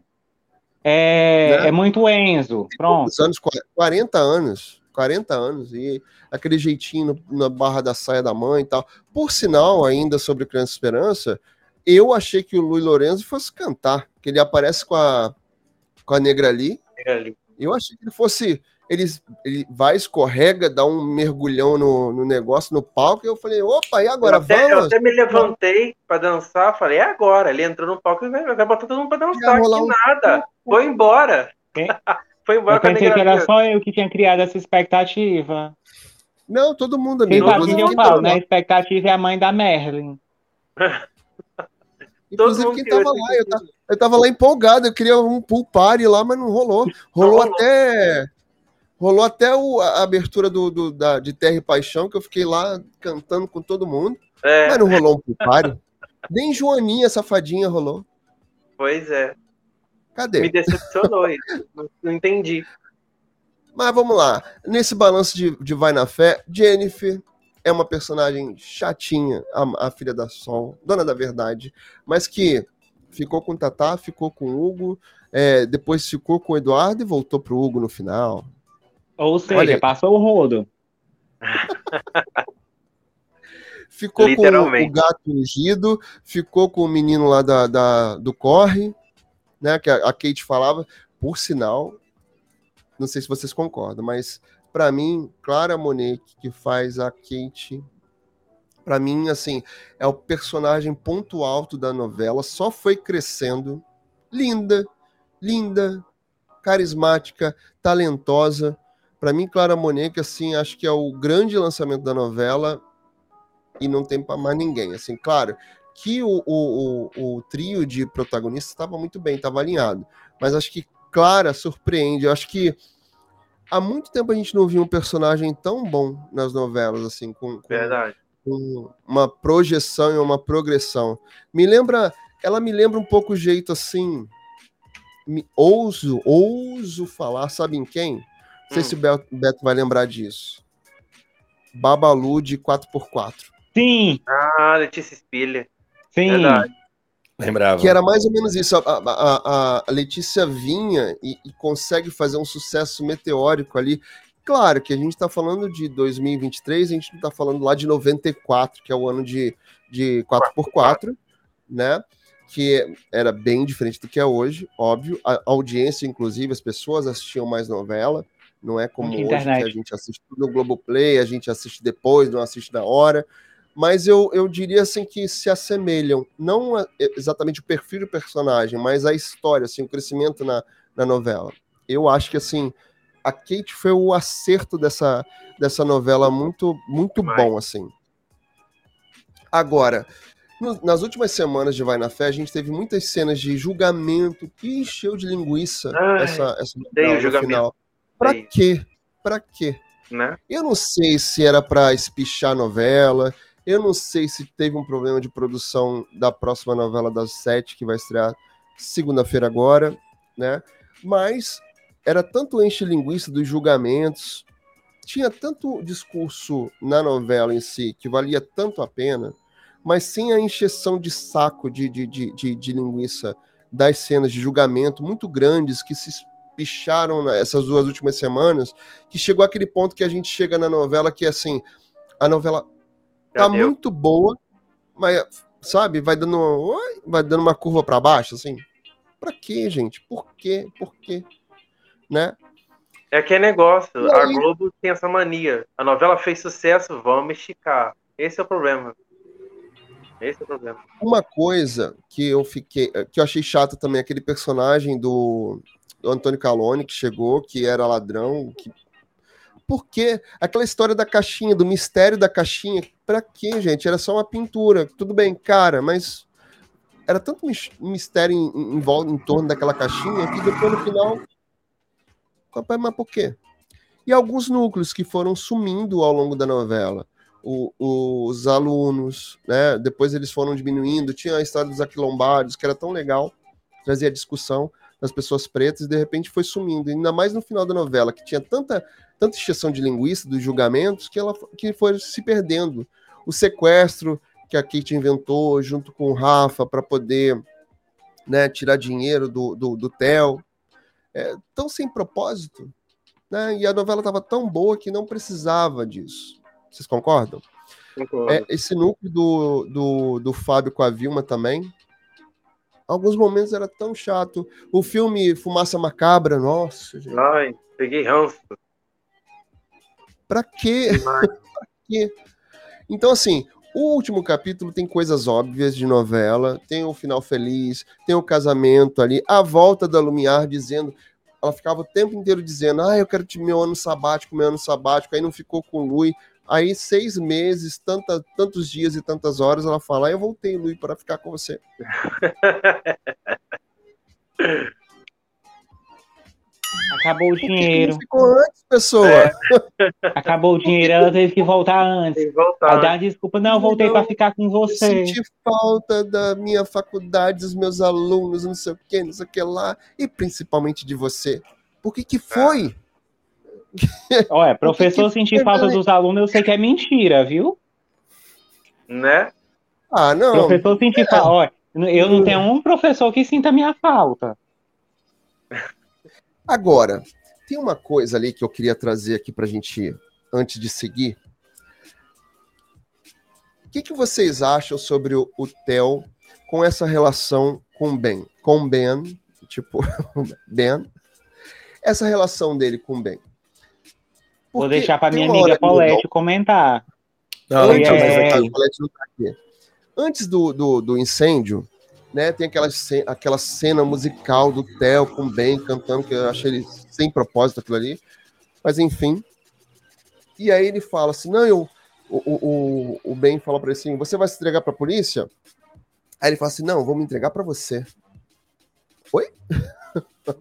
É, Né? é muito Enzo. Pronto. Os anos 40 anos. 40 anos. E aquele jeitinho no- na barra da saia da mãe e tal. Por sinal, ainda sobre Criança Esperança, eu achei que o Luiz Lorenzo fosse cantar. Que ele aparece com a, com a negra ali. Eu achei que ele fosse. Ele, ele vai, escorrega, dá um mergulhão no, no negócio, no palco. E eu falei, opa, e agora? eu, até, eu Vamos? até me levantei pra dançar, falei, é agora. Ele entrou no palco e vai, vai botar todo mundo pra dançar. Que um- nada. Foi embora. Quem? Foi embora Eu com a pensei que era só eu que tinha criado essa expectativa. Não, todo mundo, amigo. sabe o que eu falo, né? A expectativa é a mãe da Merlin. Inclusive, quem tava lá, eu tava, eu tava lá empolgado, eu queria um pool party lá, mas não rolou. Rolou rolou. até. Rolou até o- a abertura do, do- da, de Terra e Paixão, que eu fiquei lá cantando com todo mundo. É, Mas não rolou um pool party. Nem Joaninha, safadinha, rolou. pois é. Me Cadê? decepcionou isso. Não, não entendi. Mas vamos lá. Nesse balanço de, de Vai na Fé, Jennifer é uma personagem chatinha, a, a filha da Sol, dona da verdade, mas que ficou com o Tatá, ficou com o Hugo, é, depois ficou com o Eduardo e voltou pro Hugo no final. Ou Olha seja, aí. passou o rodo. Ficou com o gato ungido, ficou com o menino lá da, da- do Corre, né? Que a, Kate falava, por sinal, não sei se vocês concordam, mas pra mim, Clara Monet, que faz a Kate, pra mim, assim, é o personagem ponto alto da novela, só foi crescendo, linda, linda, carismática, talentosa. Pra mim, Clara Monet, que assim, acho que é o grande lançamento da novela e não tem pra mais ninguém. Assim, claro que o, o, o, o trio de protagonistas estava muito bem, estava alinhado. Mas acho que Clara surpreende. Eu acho que há muito tempo a gente não viu um personagem tão bom nas novelas, assim, com, com, Verdade. com uma projeção e uma progressão. Me lembra, ela me lembra um pouco o jeito assim, me, ouso, ouso falar, sabe em quem? Não sei Hum. se o Beto, Beto vai lembrar disso. Babalu de 4x4. Sim, Ah, Letícia Spiller. Sim. Verdade. Lembrava. Que era mais ou menos isso. A, a- a- Letícia vinha e, e consegue fazer um sucesso meteórico ali. Claro que a gente está falando de 2023, a gente não está falando lá de 94, que é o ano de, de 4x4, né? Que era bem diferente do que é hoje, óbvio. A audiência, inclusive, as pessoas assistiam mais novela. Não é como hoje que a gente assiste tudo no Globoplay, a gente assiste depois, não assiste na hora. Mas eu, eu diria assim que se assemelham, não a- exatamente o perfil do personagem, mas a história, assim, o crescimento na, na novela. Eu acho que assim, a Kate foi o acerto dessa, dessa novela muito, muito bom, assim. Agora, no- nas últimas semanas de Vai na Fé, a gente teve muitas cenas de julgamento que encheu de linguiça Ai, essa, essa novela no final. Pra Odeio. quê? Pra quê? Né? Eu não sei se era pra espichar a novela, eu não sei se teve um problema de produção da próxima novela das sete, que vai estrear segunda-feira agora, né? Mas era tanto enche-linguiça dos julgamentos, tinha tanto discurso na novela em si que valia tanto a pena, mas sem a encheção de saco de, de, de, de, de linguiça das cenas de julgamento muito grandes que se picharam nessas duas últimas semanas, que chegou aquele ponto que a gente chega na novela que assim, a novela tá muito boa, mas sabe, vai dando, oi, vai dando uma curva para baixo assim. Pra quê, gente? Por quê? Por quê? Né? É que é negócio. A? Globo tem essa mania. A novela fez sucesso, vamos esticar. Esse é o problema. Esse é o problema. Uma coisa que eu fiquei, que eu achei chato também, aquele personagem do, do Antônio Calone que chegou, que era ladrão, que por quê? Aquela história da caixinha, do mistério da caixinha, pra quê, gente? Era só uma pintura. Tudo bem, cara, mas era tanto mis- mistério em, em, em volta, em torno daquela caixinha que depois no final. Papai, mas por quê? E alguns núcleos que foram sumindo ao longo da novela. O- os alunos, né? Depois eles foram diminuindo. Tinha a história dos aquilombados, que era tão legal, trazia discussão das pessoas pretas, e de repente foi sumindo. Ainda mais no final da novela, que tinha tanta, tanta exceção de linguiça, dos julgamentos, que ela que foi se perdendo. O sequestro que a Kate inventou junto com o Rafa para poder né, tirar dinheiro do, do, do Theo. É, tão sem propósito. Né? E a novela estava tão boa que não precisava disso. Vocês concordam? É, esse núcleo do, do, do Fábio com a Vilma também. Alguns momentos era tão chato. O filme Fumaça Macabra, nossa, gente. Ai, peguei ranço. Pra quê? demais. Então, assim, o último capítulo tem coisas óbvias de novela, tem o final feliz, tem o casamento ali, a volta da Lumiar dizendo. Ela ficava o tempo inteiro dizendo: Ah, eu quero te meu ano sabático, meu ano sabático. Aí não ficou com o Lui. Aí, seis meses, tanta, tantos dias e tantas horas, ela fala: Eu voltei, Lui, para ficar com você. Acabou o dinheiro. ficou antes, pessoa? É. Acabou o dinheiro, ela teve que voltar antes. Tem que Aí voltar. dá desculpa, não, eu voltei pra ficar com Eu você. senti falta da minha faculdade, dos meus alunos, não sei o que, não sei o que lá, e principalmente de você. Por que que foi? Olha, professor sentir falta dos alunos, eu sei que é mentira, viu? Né? Ah, não. Professor sentir falta. Olha, eu não tenho um professor que sinta minha falta. Agora, tem uma coisa ali que eu queria trazer aqui pra gente, antes de seguir. O que, que vocês acham sobre o, o Theo com essa relação com o Ben? Com o Ben, tipo, Ben, essa relação dele com o Ben. Vou deixar pra tem minha amiga Paulette comentar. Não, é- Antes, a Colette não tá aqui. Antes do, do, do incêndio, né, tem aquela, ce- aquela cena musical do Theo com o Ben cantando, que eu achei ele sem propósito aquilo ali. Mas enfim. E aí ele fala assim: não, eu. O, o, o- o Ben fala pra ele assim: você vai se entregar pra polícia? Aí ele fala assim: não, vou me entregar pra você. Oi?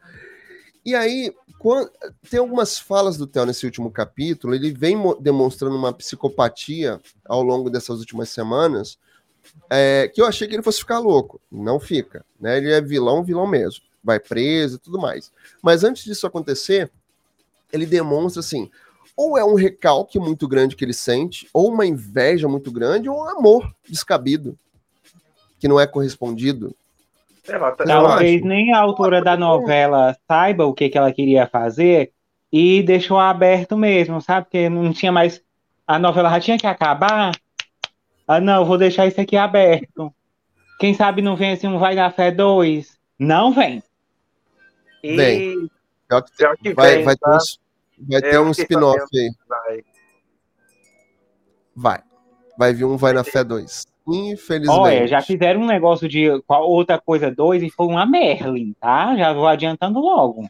e aí, quan- tem algumas falas do Theo nesse último capítulo, ele vem mo- demonstrando uma psicopatia ao longo dessas últimas semanas, é, que eu achei que ele fosse ficar louco. Não fica, né? Ele é vilão, vilão mesmo. Vai preso e tudo mais. Mas antes disso acontecer, ele demonstra assim, ou é um recalque muito grande que ele sente, ou uma inveja muito grande, ou um amor descabido, que não é correspondido. Lá, tá, Talvez acho. nem a autora da novela saiba o que, que ela queria fazer e deixou aberto mesmo, sabe? Porque não tinha mais. A novela já tinha que acabar. Ah, não, vou deixar isso aqui aberto. Quem sabe não vem assim um Vai na Fé 2? Não vem. E Bem. Pior que pior que vai, vem, vai ter, tá? uns- vai ter eu um spin-off aí. Vai. Vai. Vai vir um Vai na Fé 2. Infelizmente. Olha, já fizeram um negócio de qual- outra coisa 2 e foi uma Merlin, tá? Já vou adiantando logo.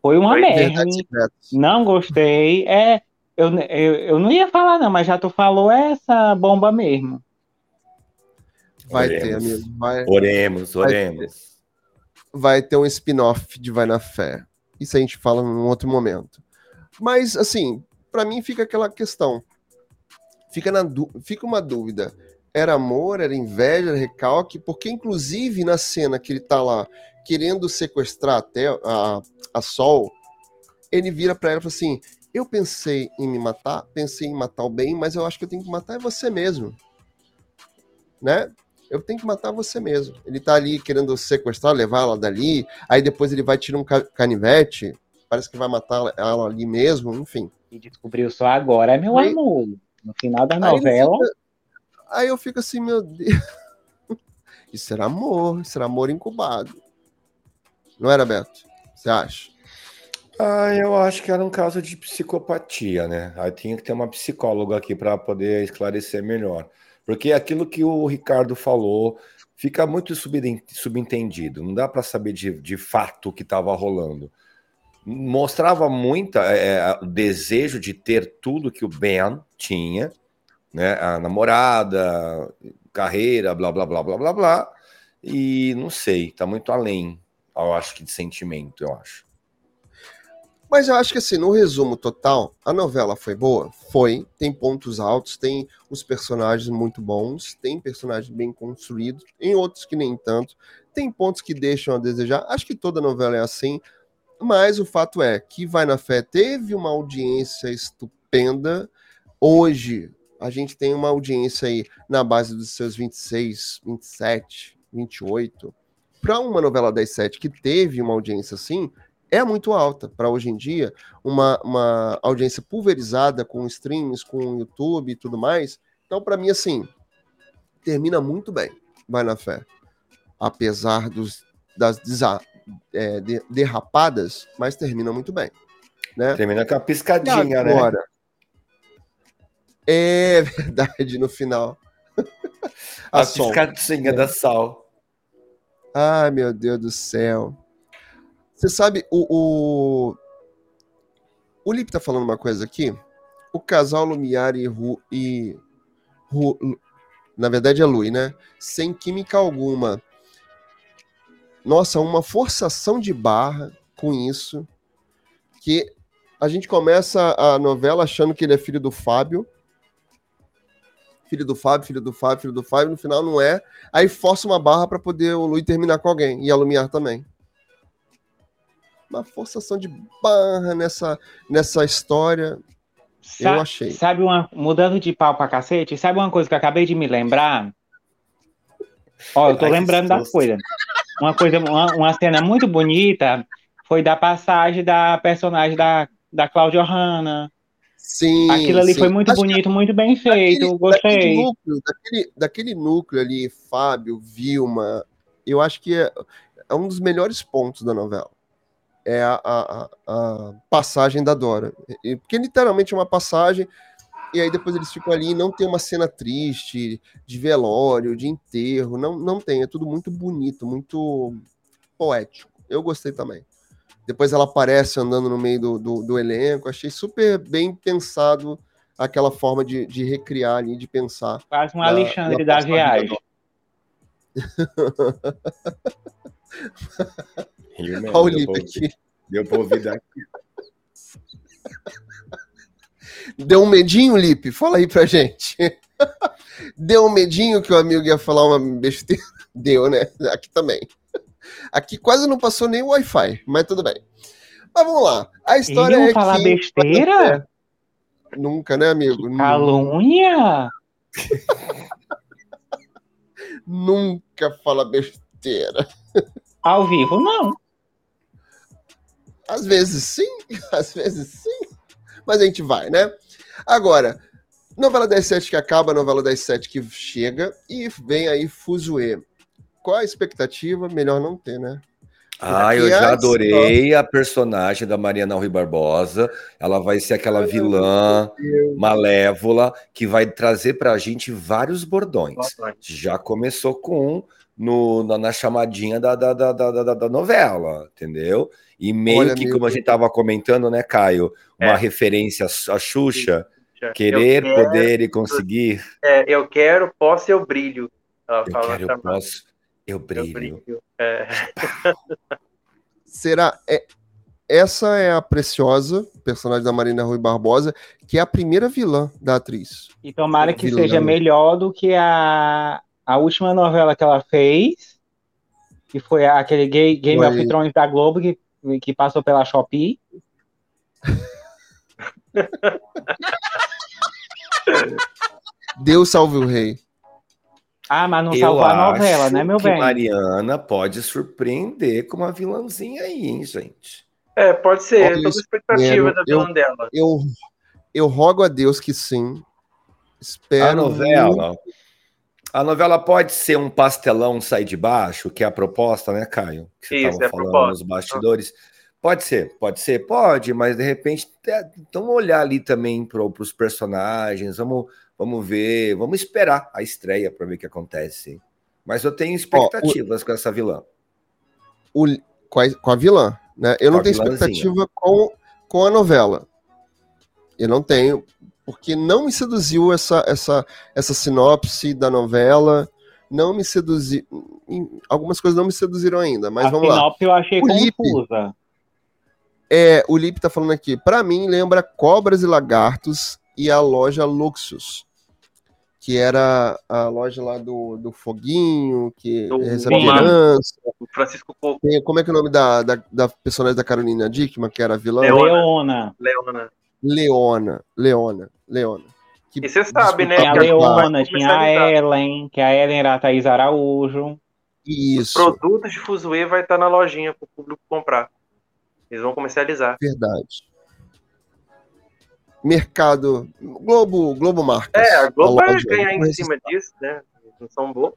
Foi uma Foi Merlin. Não gostei. É, eu, eu, eu não ia falar, não, mas já tu falou essa bomba mesmo. Vai ter, Oremos. amigo. Vai, Oremos, oremos. vai ter um spin-off de Vai na Fé. Isso a gente fala num outro momento. Mas, assim, pra mim fica aquela questão. Fica, na fica uma dúvida. Era amor, era inveja, era recalque? Porque, inclusive, na cena que ele tá lá querendo sequestrar até a, a Sol, ele vira pra ela e fala assim: Eu pensei em me matar, pensei em matar o bem, mas eu acho que eu tenho que matar é você mesmo. Né? Eu tenho que matar você mesmo. Ele tá ali querendo sequestrar, levar ela dali, aí depois ele vai tirar um ca- canivete, parece que vai matar ela ali mesmo, enfim. E descobriu só agora, é meu Aí- amor. No final da ele novela. fica- Aí eu fico assim, meu Deus. Isso era amor, isso era amor incubado. Não era, Beto? Você acha? Ah, eu acho que era um caso de psicopatia, né? Aí tinha que ter uma psicóloga aqui para poder esclarecer melhor. Porque aquilo que o Ricardo falou fica muito subentendido. Não dá para saber de, de fato o que estava rolando. Mostrava muito é, o desejo de ter tudo que o Ben tinha, né? A namorada, carreira, blá blá blá blá blá blá. E não sei, tá muito além, eu acho que de sentimento, eu acho. Mas eu acho que assim, no resumo total, a novela foi boa? Foi. Tem pontos altos, tem os personagens muito bons, tem personagens bem construídos, tem outros que nem tanto, tem pontos que deixam a desejar. Acho que toda novela é assim, mas o fato é que Vai na Fé teve uma audiência estupenda. Hoje, a gente tem uma audiência aí na base dos seus 26, 27, 28. Para uma novela das sete que teve uma audiência assim, é muito alta para hoje em dia, uma, uma audiência pulverizada com streams, com YouTube e tudo mais. Então, para mim, assim, termina muito bem, vai na fé. Apesar dos, das desa- é, de- derrapadas, mas termina muito bem. Né? Termina com a piscadinha, né? É verdade, no final. A, A piscadinha da sal. Ai, meu Deus do céu. Você sabe, o. O, o Lipe tá falando uma coisa aqui. o casal Lumiar e Ru, e Ru, na verdade é Lui, né? Sem química alguma. Nossa, uma forçação de barra com isso, que a gente começa a novela achando que ele é filho do Fábio, filho do Fábio, filho do Fábio, filho do Fábio, no final não é. Aí força uma barra para poder o Lui terminar com alguém e a Lumiar também. Uma forçação de barra nessa, nessa história. Sa eu achei. Sabe uma. Mudando de pau pra cacete, sabe uma coisa que eu acabei de me lembrar? Ó, eu tô Ai, lembrando da coisa. Uma coisa, uma, uma cena muito bonita foi da passagem da personagem da, da Cláudia Hanna. Sim. Aquilo ali sim. foi muito Acho que bonito, muito bem feito. Daquele Gostei. núcleo, daquele, daquele núcleo ali, Fábio, Vilma, eu acho que é, é um dos melhores pontos da novela. É a, a- a- passagem da Dora. Porque literalmente é uma passagem, e aí depois eles ficam ali e não tem uma cena triste, de velório, de enterro. Não, não tem, é tudo muito bonito, muito poético. Eu gostei também. Depois ela aparece andando no meio do, do, do elenco. Achei super bem pensado aquela forma de, de recriar ali, de pensar. Quase um da- Alexandre passagem viagem. Mesmo, Olha o deu Lipe aqui. Deu pra ouvir daqui. Deu um medinho, Lipe? Fala aí pra gente. Deu um medinho que o amigo ia falar uma besteira? Deu, né? Aqui também. Aqui quase não passou nem o Wi-Fi, mas tudo bem. Mas vamos lá. A história Iam é falar que... besteira? Nunca, né, amigo? Calúnia? nunca fala besteira. Ao vivo, não. Às vezes sim, às vezes sim. Mas a gente vai, né? Agora, novela das sete que acaba, novela das sete que chega e vem aí Fuzue. Qual a expectativa? Melhor não ter, né? Ah, eu Porque já a adorei a personagem da Mariana Rui Barbosa. Ela vai ser aquela vilã malévola que vai trazer pra gente vários bordões. Já começou com um no, na, na chamadinha da, da, da, da, da- da novela, entendeu? E meio Olha, que, como a gente tava comentando, né, Caio? Uma É. referência à Xuxa, querer, quero, poder e conseguir. é, eu quero, posso, eu brilho. Ela Eu fala quero, eu posso, eu Eu brilho. brilho. É, Será? É, essa é a Preciosa, personagem da Marina Rui Barbosa, que é a primeira vilã da atriz. E tomara que Vilã. seja melhor do que a, a última novela que ela fez, que foi aquele Ga- Game Foi. of Thrones da Globo, que, que passou pela Shopee. Deus salve o rei. Ah, mas não Eu salvou a novela, né, meu que bem? Mariana pode surpreender com uma vilãzinha aí, hein, gente? é, pode ser. Olha, Eu tô com isso expectativa mesmo. da vilã dela. Eu, eu rogo a Deus que sim. Espero. A novela. A novela pode ser um pastelão sai de baixo, que é a proposta, né, Caio? Que você Isso, estava é a falando proposta. nos bastidores. Pode ser, pode ser, pode, mas de repente, então olhar ali também para os personagens, vamos, vamos ver, vamos esperar a estreia para ver o que acontece. Mas eu tenho expectativas com essa vilã. o- com, a, com a vilã, né? Eu Com não a tenho vilãzinha. expectativa com, com a novela. Eu não tenho, porque não me seduziu essa, essa, essa sinopse da novela. Não me seduziu. Algumas coisas não me seduziram ainda, mas a vamos lá. sinopse eu achei O Lipe. confusa. É, o Lipe tá falando aqui. Pra mim, lembra Cobras e Lagartos e a loja Luxus. Que era a loja lá do, do Foguinho, que Do recebe Omar. herança. O Francisco Coco, Tem- Como é que é o nome da, da, da personagem da Carolina Dickman, que era a vilã? Leona. Leona. Leona. Leona. Leona. Leona. Que E você sabe, né? Tinha a Leona, tinha a. Ellen, que a Ellen era a Thaís Araújo. Isso, Produtos de Fuzue vai estar na lojinha para o público comprar. Eles vão comercializar. verdade. Mercado. Globo, Globo Marcas. É, a Globo vai loja, ganhar em cima disso, né? Não são bons.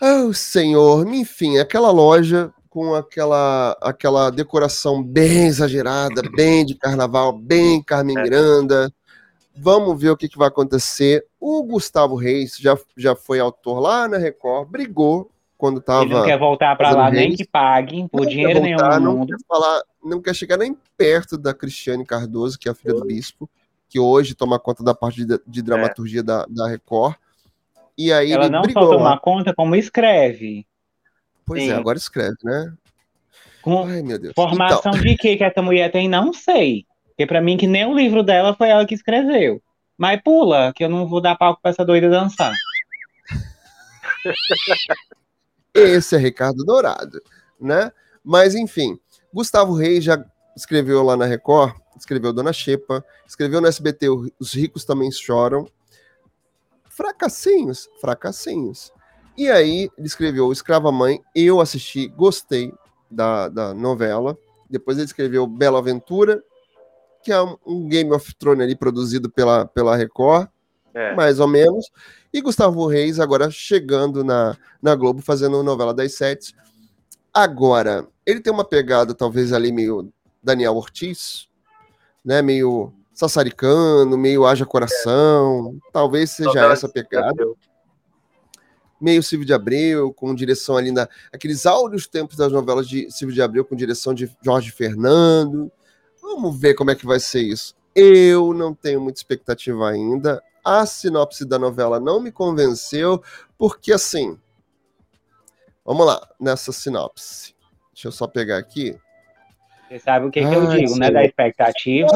Oh, senhor, enfim, aquela loja com aquela, aquela decoração bem exagerada, bem de carnaval, bem Carmen É. Miranda. Vamos ver o que, que vai acontecer. O Gustavo Reis já, já foi autor lá na Record, brigou quando Ele não estava. quer voltar pra lá nem que paguem por Não dinheiro quer nenhum voltar, no não quer falar, não quer chegar nem perto da Cristiane Cardoso, que é a filha do bispo. que hoje toma conta da parte de, de dramaturgia da, da Record. E aí Ela ele não brigou só toma lá. conta, como escreve. Pois Sim. é, agora escreve, né? Com Ai, meu Deus. formação Então, de que que essa mulher tem, não sei. Porque pra mim que nem o livro dela foi ela que escreveu. Mas pula, que eu não vou dar palco pra essa doida dançar. esse é Ricardo Dourado, né? Mas enfim, Gustavo Reis já escreveu lá na Record, escreveu Dona Xepa, escreveu no SBT Os Ricos Também Choram. Fracassinhos, fracassinhos. E aí ele escreveu Escrava Mãe, eu assisti, gostei da, da novela. Depois ele escreveu Bela Aventura, que é um Game of Thrones ali produzido pela, pela Record É. mais ou menos. E Gustavo Reis agora chegando na, na Globo, fazendo novela das sete. Agora, ele tem uma pegada talvez ali meio Daniel Ortiz, né? Meio sassaricano, meio haja coração. Talvez seja Novela essa pegada. Meio Silvio de Abreu, com direção ali na... Aqueles áureos tempos das novelas de Silvio de Abreu, com direção de Jorge Fernando. Vamos ver como é que vai ser isso. Eu não tenho muita expectativa ainda. A sinopse da novela não me convenceu, porque assim. Vamos lá, nessa sinopse. Deixa eu só pegar aqui. Você sabe o que, que eu Ai, digo, né? senhor. Da expectativa.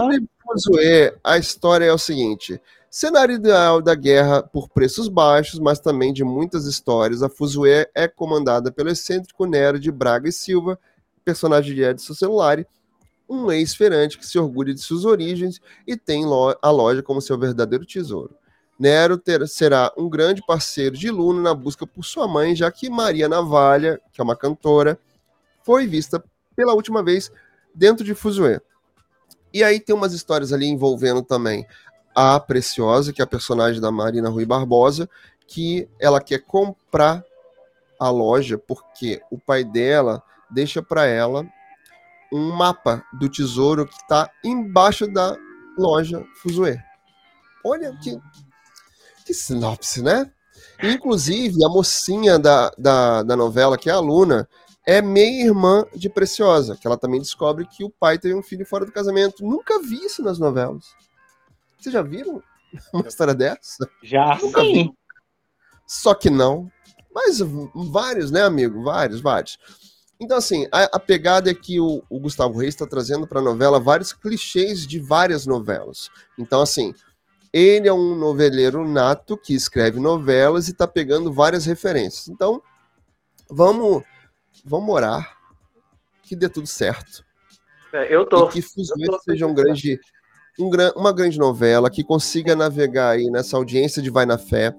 A história é o seguinte: cenário ideal da guerra por preços baixos, mas também de muitas histórias. A Fuzue é comandada pelo excêntrico Nero de Braga e Silva, personagem de Edson Celulari, um ex-ferante que se orgulha de suas origens e tem a loja como seu verdadeiro tesouro. Nero ter- será um grande parceiro de Luna na busca por sua mãe, já que Maria Navalha, que é uma cantora, foi vista pela última vez dentro de Fuzue. E aí tem umas histórias ali envolvendo também a Preciosa, que é a personagem da Marina Rui Barbosa, que ela quer comprar a loja porque o pai dela deixa para ela um mapa do tesouro que está embaixo da loja Fuzue. Olha que, que sinopse, né? Inclusive, a mocinha da, da, da novela, que é a Luna, é meia-irmã de Preciosa, que ela também descobre que o pai teve um filho fora do casamento. Nunca vi isso nas novelas. Vocês já viram uma história dessa? Já Nunca vi. sim. Só que não. Mas vários, né, amigo? Vários, vários. Então, assim, a, a pegada é que o, o Gustavo Reis está trazendo para a novela vários clichês de várias novelas. Então, assim, ele é um noveleiro nato que escreve novelas e está pegando várias referências. Então, vamos, vamos orar que dê tudo certo. É, eu E tô. que Fuzue eu tô seja um grande, um uma grande novela, que consiga navegar aí nessa audiência de Vai na Fé.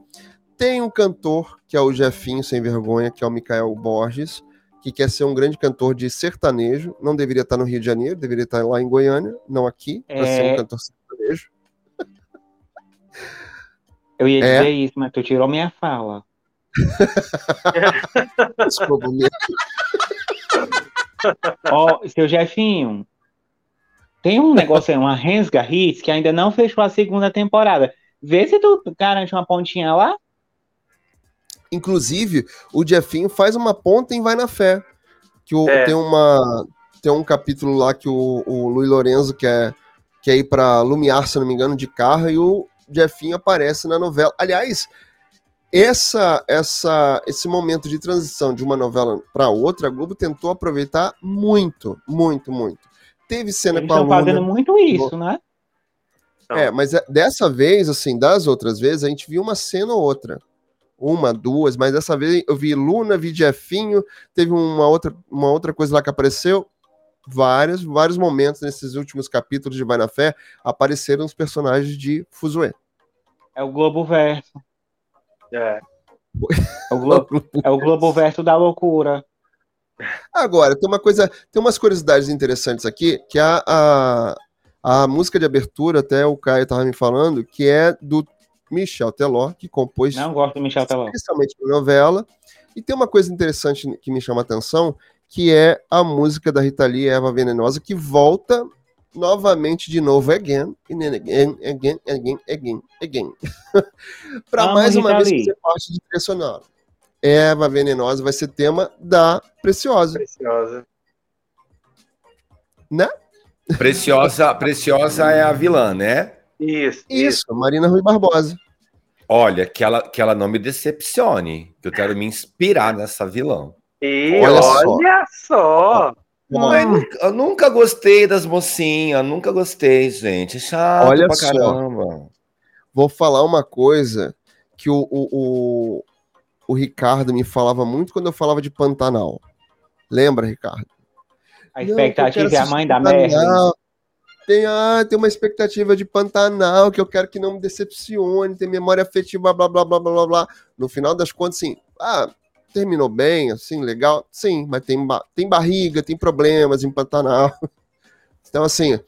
Tem um cantor, que é o Jefinho Sem Vergonha, que é o Micael Borges, que quer ser um grande cantor de sertanejo. Não deveria estar no Rio de Janeiro, deveria estar lá em Goiânia, não aqui, para ser um É. cantor sertanejo. Eu ia É. dizer isso, mas tu tirou minha fala. Desculpa, Ó, seu Jefinho, tem um negócio aí, uma Rensga Hits, que ainda não fechou a segunda temporada. Vê se tu garante uma pontinha lá. Inclusive, o Jefinho faz uma ponta em Vai na Fé. Que o- É. tem, uma, tem um capítulo lá que o, o Luiz Lorenzo quer, quer ir para Lumiar, se não me engano, de carro, e o Jefinho aparece na novela. Aliás, essa, essa, esse momento de transição de uma novela para outra, a Globo tentou aproveitar muito, muito, muito. Teve cena Eles com a estão fazendo muito isso, né? É, mas é- dessa vez, assim, das outras vezes, a gente viu uma cena ou outra. Uma, duas, mas dessa vez eu vi Luna, vi Jefinho, teve uma outra, uma outra coisa lá que apareceu. Vários, vários momentos nesses últimos capítulos de Vai na Fé apareceram os personagens de Fuzue. É o Globo Verso. É. É o, Glo é o Globo Verso da loucura. Agora, tem uma coisa, tem umas curiosidades interessantes aqui, que a, a, a música de abertura, até o Caio estava me falando, que é do Michel Teló, que compôs Não gosto do Michel Teló. especialmente na novela. E tem uma coisa interessante que me chama a atenção, que é a música da Rita Lee, Eva Venenosa, que volta novamente de novo, again, and then again, again, again, again, again. Para mais uma Rita vez Lee. fazer parte de trilha sonora. Eva Venenosa vai ser tema da Preciosa, Preciosa. né? Preciosa, Preciosa é a vilã, né? Isso, isso. Isso, Marina Rui Barbosa. Olha, que ela, que ela não me decepcione, que eu quero me inspirar nessa vilã. E Olha olha, só. só. Mas nunca- eu nunca gostei das mocinhas, nunca gostei, gente. É chato Olha pra só. caramba. Vou falar uma coisa que o, o, o, o Ricardo me falava muito quando eu falava de Pantanal. Lembra, Ricardo? A Não, expectativa quero é a mãe da merda. Tem, ah, tem uma expectativa de Pantanal que eu quero que não me decepcione, tem memória afetiva, blá, blá, blá, blá, blá, blá. No final das contas, assim, ah, terminou bem, assim, legal. Sim, mas tem, tem barriga, tem problemas em Pantanal. Então, assim,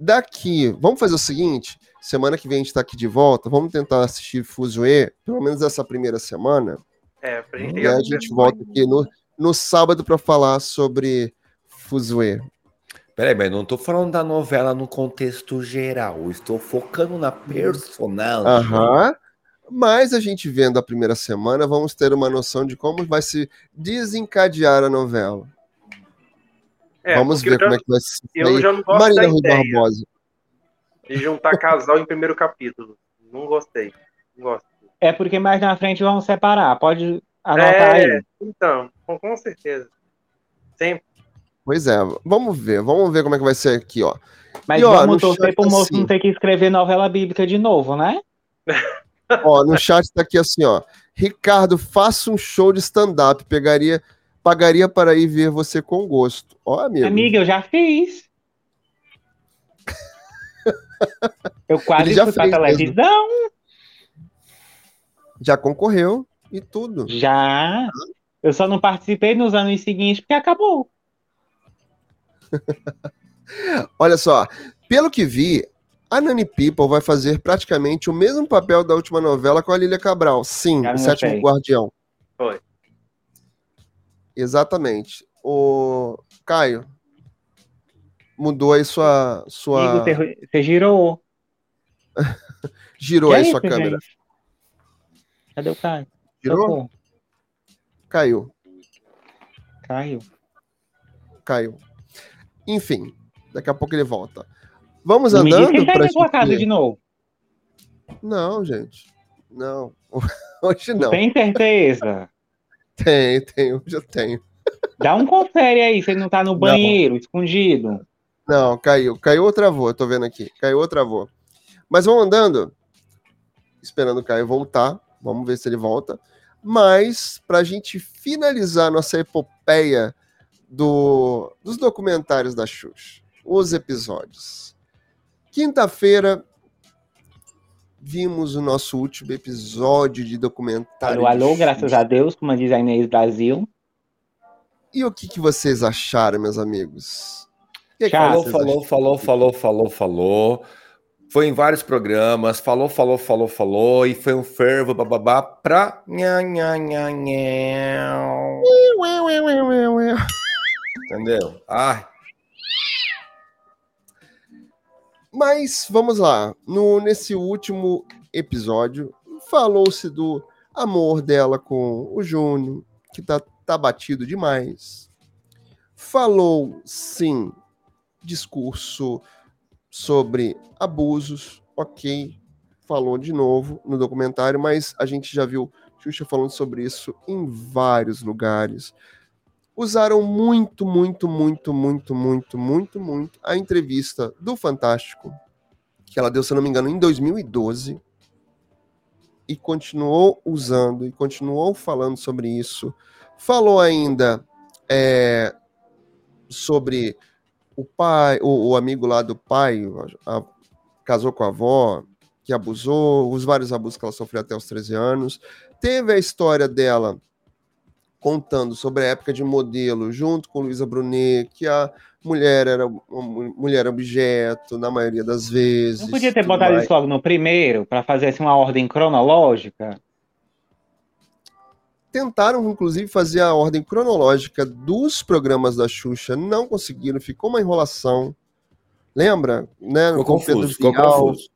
daqui, vamos fazer o seguinte, semana que vem a gente tá aqui de volta, vamos tentar assistir Fuzue, pelo menos essa primeira semana, É, pra gente e aí a gente volta aqui no, no sábado para falar sobre Fuzue. Peraí, mas não tô falando da novela no contexto geral. Estou focando na personagem. Aham. Mas a gente vendo a primeira semana, vamos ter uma noção de como vai se desencadear a novela. É, vamos ver já- como é que vai se Eu sair. já não gosto Marina da Rui ideia Barbosa. de juntar casal em primeiro capítulo. Não gostei. Não gosto. É porque mais na frente vão separar. Pode anotar É, aí. então, com, com certeza. Sempre. Pois é, vamos ver, vamos ver como é que vai ser aqui, ó. Mas E, ó, vamos torcer pro moço assim- não ter que escrever novela bíblica de novo, né? Ó, no chat tá aqui assim, ó. Ricardo, faça um show de stand-up. Pegaria, pagaria para ir ver você com gosto. Ó, amigo. Amiga, eu já fiz. Eu quase Ele já fui pra fez mesmo. televisão. Já concorreu e tudo. Já. Eu só não participei nos anos seguintes porque acabou. Olha só, pelo que vi, a Nani People vai fazer praticamente o mesmo papel da última novela com a Lília Cabral. Sim, o Sétimo. Guardião. Foi. Exatamente. O Caio mudou aí sua sua Amigo, você girou. girou Que aí é sua isso, câmera. gente? Cadê o Caio? Girou? Socorro. Caiu, Caiu. caiu. Enfim, daqui a pouco ele volta. Vamos Não me andando ele tá pra casa de novo. Não, gente. Não. Hoje não. Tem certeza? Tem, tem, hoje eu tenho. Dá um confere aí, se ele não tá no banheiro, escondido. Não, caiu. Caiu ou travou? Eu tô vendo aqui. Caiu ou travou. Mas vamos andando. Esperando o Caio voltar. Vamos ver se ele volta. Mas, pra gente finalizar nossa epopeia do, dos documentários da Xuxa, os episódios. Quinta-feira, vimos o nosso último episódio de documentário. Alô, alô, de graças a Deus, como diz a Inês Brasil. E o que, que vocês acharam, meus amigos? Que. Falou, falou, falou, falou, falou, falou. Foi em vários programas, falou, falou, falou, falou, e foi um fervo, bababá, pra. Nha, nha, nha, nha. Entendeu? Ai, Mas vamos lá. No, nesse último episódio, falou-se do amor dela com o Júnior, que tá, tá batido demais. Falou, sim, discurso sobre abusos, ok. Falou de novo no documentário, mas a gente já viu Xuxa falando sobre isso em vários lugares. Usaram muito, muito, muito, muito, muito, muito, muito a entrevista do Fantástico, que ela deu, se eu não me engano, em 2012, e continuou usando, e continuou falando sobre isso. Falou ainda é, sobre o pai, o, o amigo lá do pai, a- a- casou com a avó, que abusou, os vários abusos que ela sofreu até os 13 anos. Teve a história dela contando sobre a época de modelo, junto com Luísa Brunet, que a mulher era uma mu- mulher objeto, na maioria das vezes. Não podia ter botado mais. isso logo no primeiro, pra fazer assim uma ordem cronológica? Tentaram, inclusive, fazer a ordem cronológica dos programas da Xuxa, não conseguiram, ficou uma enrolação. Lembra? Né? ficou Com confuso, ficou confuso.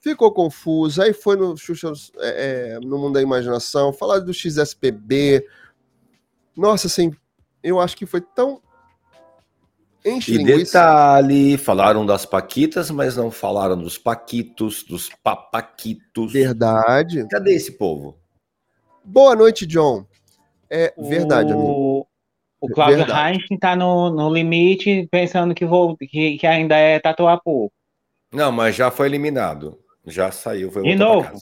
Ficou confuso. Aí foi no Xuxa é, é, no Mundo da Imaginação, falar do XSPB. Nossa, assim, eu acho que foi tão Enche E linguiça. detalhe, falaram das paquitas, mas não falaram dos paquitos, dos papaquitos. Verdade. Cadê esse povo? Boa noite, John. É verdade, amigo. o, o Cláudio Verdade. Heinz tá no, no limite, pensando que, vou, que, que ainda é tatuapô. Não, mas já foi eliminado. Já saiu, foi De novo?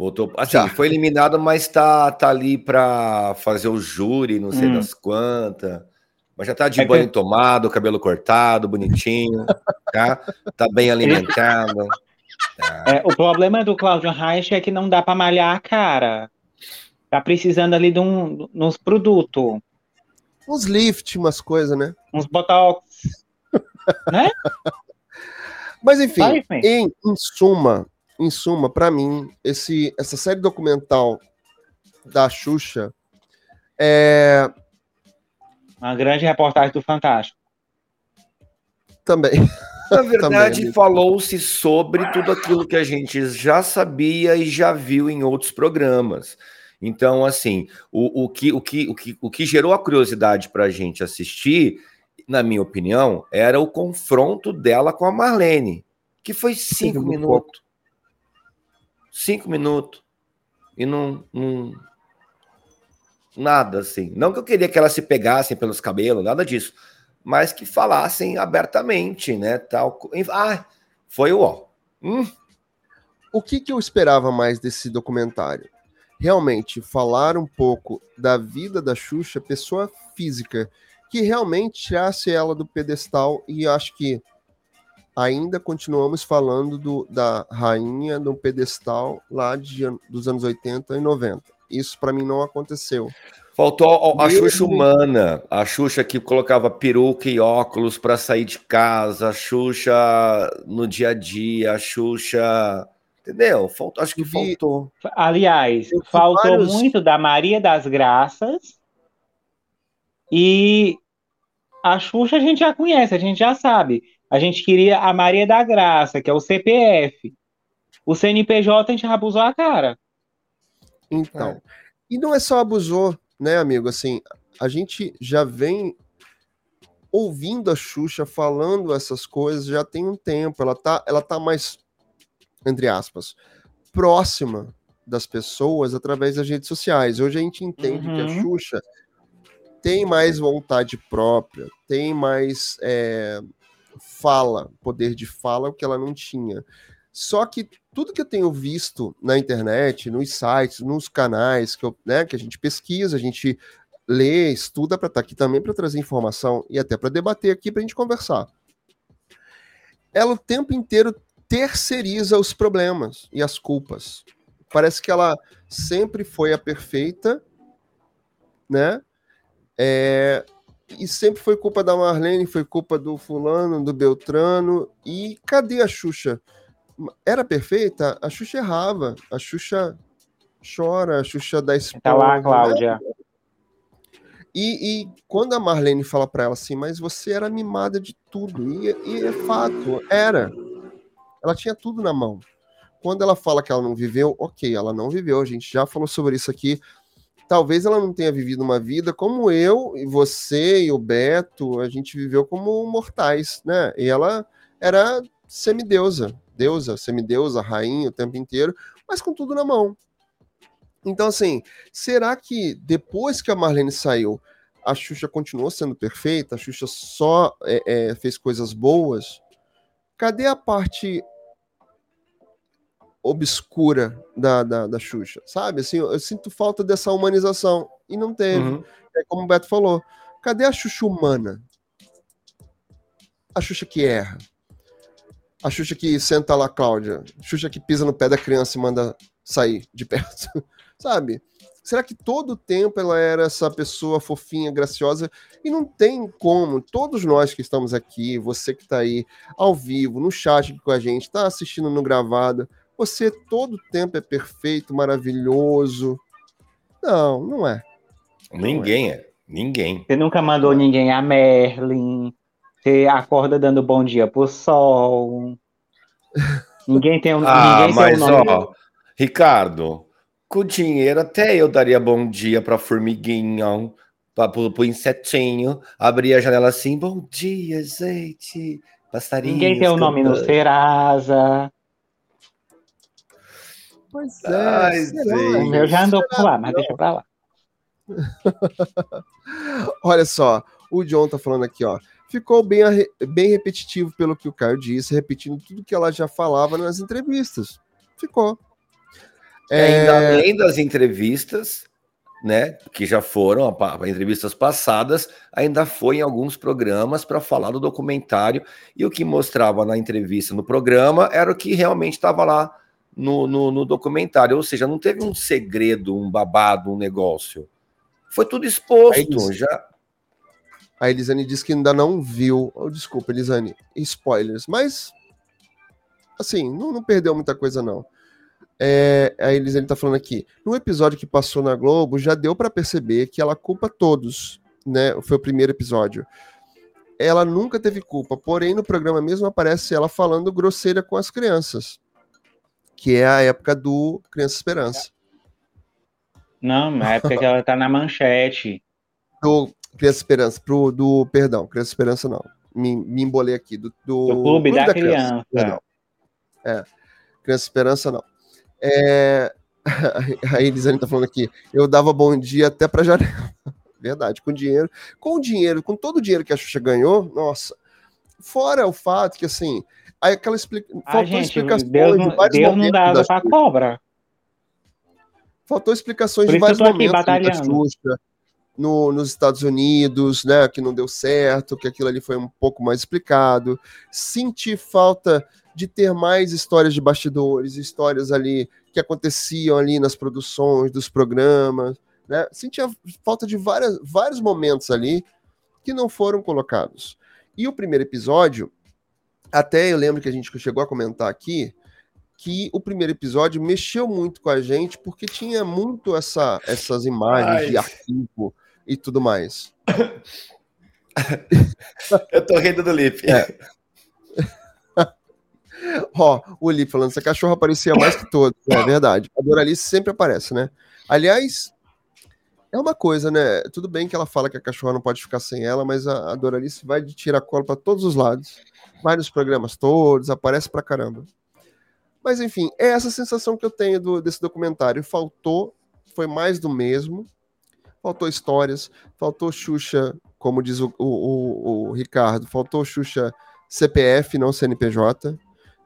Voltou, assim, Já. foi eliminado, mas tá, tá ali pra fazer o júri, não sei Hum. das quantas. Mas já tá de É que- banho tomado, cabelo cortado, bonitinho, tá? Tá bem alimentado. Tá. É, o problema do Cláudio Heinz é que não dá pra malhar a cara. Tá precisando ali de um, uns produtos, Uns lift, umas coisas, né? uns botox. né? Mas enfim, Vai, enfim. em, em suma, em suma, para mim, esse, essa série documental da Xuxa é Uma grande reportagem do Fantástico. também. Na verdade, falou-se sobre tudo aquilo que a gente já sabia e já viu em outros programas. Então, assim, o, o, que, o, que, o, que, o que gerou a curiosidade para a gente assistir, na minha opinião, era o confronto dela com a Marlene, que foi cinco minutos. Cinco minutos. E não, não. Nada assim. Não que eu queria que elas se pegassem pelos cabelos, nada disso mas que falassem abertamente, né? Tal. Ah, foi o ó. Hum, O que, que eu esperava mais desse documentário? Realmente falar um pouco da vida da Xuxa, pessoa física, que realmente tirasse ela do pedestal e acho que ainda continuamos falando do, da rainha do pedestal lá de, dos anos 80 e 90. Isso para mim não aconteceu. Faltou a, a Xuxa humana, a Xuxa que colocava peruca e óculos para sair de casa, a Xuxa no dia a dia, a Xuxa. Entendeu? Faltou, acho que faltou. Aliás, Eu faltou vários- muito da Maria das Graças. E a Xuxa a gente já conhece, a gente já sabe. A gente queria a Maria da Graça, que é o CPF. O CNPJ a gente já abusou a cara. Então, e não é só abusou, né, amigo? Assim, a gente já vem ouvindo a Xuxa falando essas coisas já tem um tempo. Ela tá, ela tá mais, entre aspas, próxima das pessoas através das redes sociais. Hoje a gente entende que a Uhum. Xuxa tem mais vontade própria, tem mais é, fala, poder de fala, o que ela não tinha. Só que tudo que eu tenho visto na internet, nos sites, nos canais que, eu, né, que a gente pesquisa, a gente lê, estuda para estar aqui também para trazer informação e até para debater aqui para a gente conversar. Ela o tempo inteiro terceiriza os problemas e as culpas. Parece que ela sempre foi a perfeita, né? É, e sempre foi culpa da Marlene, foi culpa do fulano, do Beltrano. E cadê a Xuxa? Era perfeita? A Xuxa errava. A Xuxa chora, a Xuxa dá esporro. Tá lá, né? Cláudia. E, e quando a Marlene fala pra ela assim, mas você era mimada de tudo, e, e é fato, era. Ela tinha tudo na mão. Quando ela fala que ela não viveu, ok, ela não viveu, a gente já falou sobre isso aqui. Talvez ela não tenha vivido uma vida como eu, e você e o Beto, a gente viveu como mortais, né? E ela era semideusa, deusa, semideusa, rainha o tempo inteiro, mas com tudo na mão. Então, assim, será que depois que a Marlene saiu, a Xuxa continuou sendo perfeita? A Xuxa só é, é, fez coisas boas? Cadê a parte obscura da, da, da Xuxa? Sabe? Assim, eu, eu sinto falta dessa humanização. E não teve. Uhum. É como o Beto falou. Cadê a Xuxa humana? A Xuxa que erra. A Xuxa que senta lá, Cláudia. A Xuxa que pisa no pé da criança e manda sair de perto. Sabe? Será que todo o tempo ela era essa pessoa fofinha, graciosa? E não tem como. Todos nós que estamos aqui, você que está aí ao vivo, no chat com a gente, está assistindo no gravado, você todo o tempo é perfeito, maravilhoso. Não, não é. Ninguém é. Ninguém. Você nunca mandou ninguém a Merlin. Você acorda dando bom dia pro sol. Ninguém tem um, Ah, ninguém mas tem um nome. ó, Ricardo, com dinheiro até eu daria bom dia pra formiguinha. pra, pro, pro insetinho, abria a janela assim, bom dia, gente. Passarinho. Ninguém tem o nome no Serasa. Pois é. Ai. O meu já andou por lá, mas deixa pra lá. Olha só, o John tá falando aqui, ó. Ficou bem, bem repetitivo pelo que o Caio disse, repetindo tudo que ela já falava nas entrevistas. Ficou. É, Ainda além das entrevistas, né, que já foram entrevistas passadas, ainda foi em alguns programas para falar do documentário e o que mostrava na entrevista no programa era o que realmente estava lá no, no, no documentário, ou seja, não teve um segredo, um babado, um negócio. Foi tudo exposto, já. A Elisane disse que ainda não viu. Oh, desculpa, Elisane, spoilers. Mas, assim, não, não perdeu muita coisa, não. É, a Elisane tá falando aqui. No episódio que passou na Globo, já deu pra perceber que ela culpa todos, né? Foi o primeiro episódio. Ela nunca teve culpa, porém no programa mesmo aparece ela falando grosseira com as crianças. Que é a época do Criança Esperança. Não, na época que ela tá na manchete. Do Criança Esperança, pro, do, perdão, Criança Esperança não. Me, me embolei aqui. Do, do, Do Clube da Criança. Perdão. É. Criança Esperança não. É, a Elisane tá falando aqui. Eu dava bom dia até pra janela. Verdade, com dinheiro. Com o dinheiro, com todo o dinheiro que a Xuxa ganhou, nossa. Fora o fato que, assim, aí aquela explica... Ah, faltou gente, explicações Deus, de não- vários Deus não momentos dá da asa pra cobra. Faltou explicações de vários momentos da. Xuxa no, nos Estados Unidos, né? Que não deu certo, que aquilo ali foi um pouco mais explicado. Senti falta de ter mais histórias de bastidores, histórias ali que aconteciam ali nas produções dos programas, né? Sentia falta de várias, vários momentos ali que não foram colocados. E o primeiro episódio, até eu lembro que a gente chegou a comentar aqui, que o primeiro episódio mexeu muito com a gente porque tinha muito essa, essas imagens Ai. de arquivo e tudo mais. Eu tô rindo do Lipe. É. Ó, o Lipe falando, essa cachorra aparecia mais que todos. É verdade. A Doralice sempre aparece, né? Aliás, é uma coisa, né? Tudo bem que ela fala que a cachorra não pode ficar sem ela, mas a, a Doralice vai de tirar cola para todos os lados. Vai nos programas todos, aparece pra caramba. Mas enfim, é essa sensação que eu tenho do- desse documentário. Faltou, foi mais do mesmo. Faltou histórias, faltou Xuxa, como diz o, o- o- o Ricardo, faltou Xuxa CPF, não CNPJ.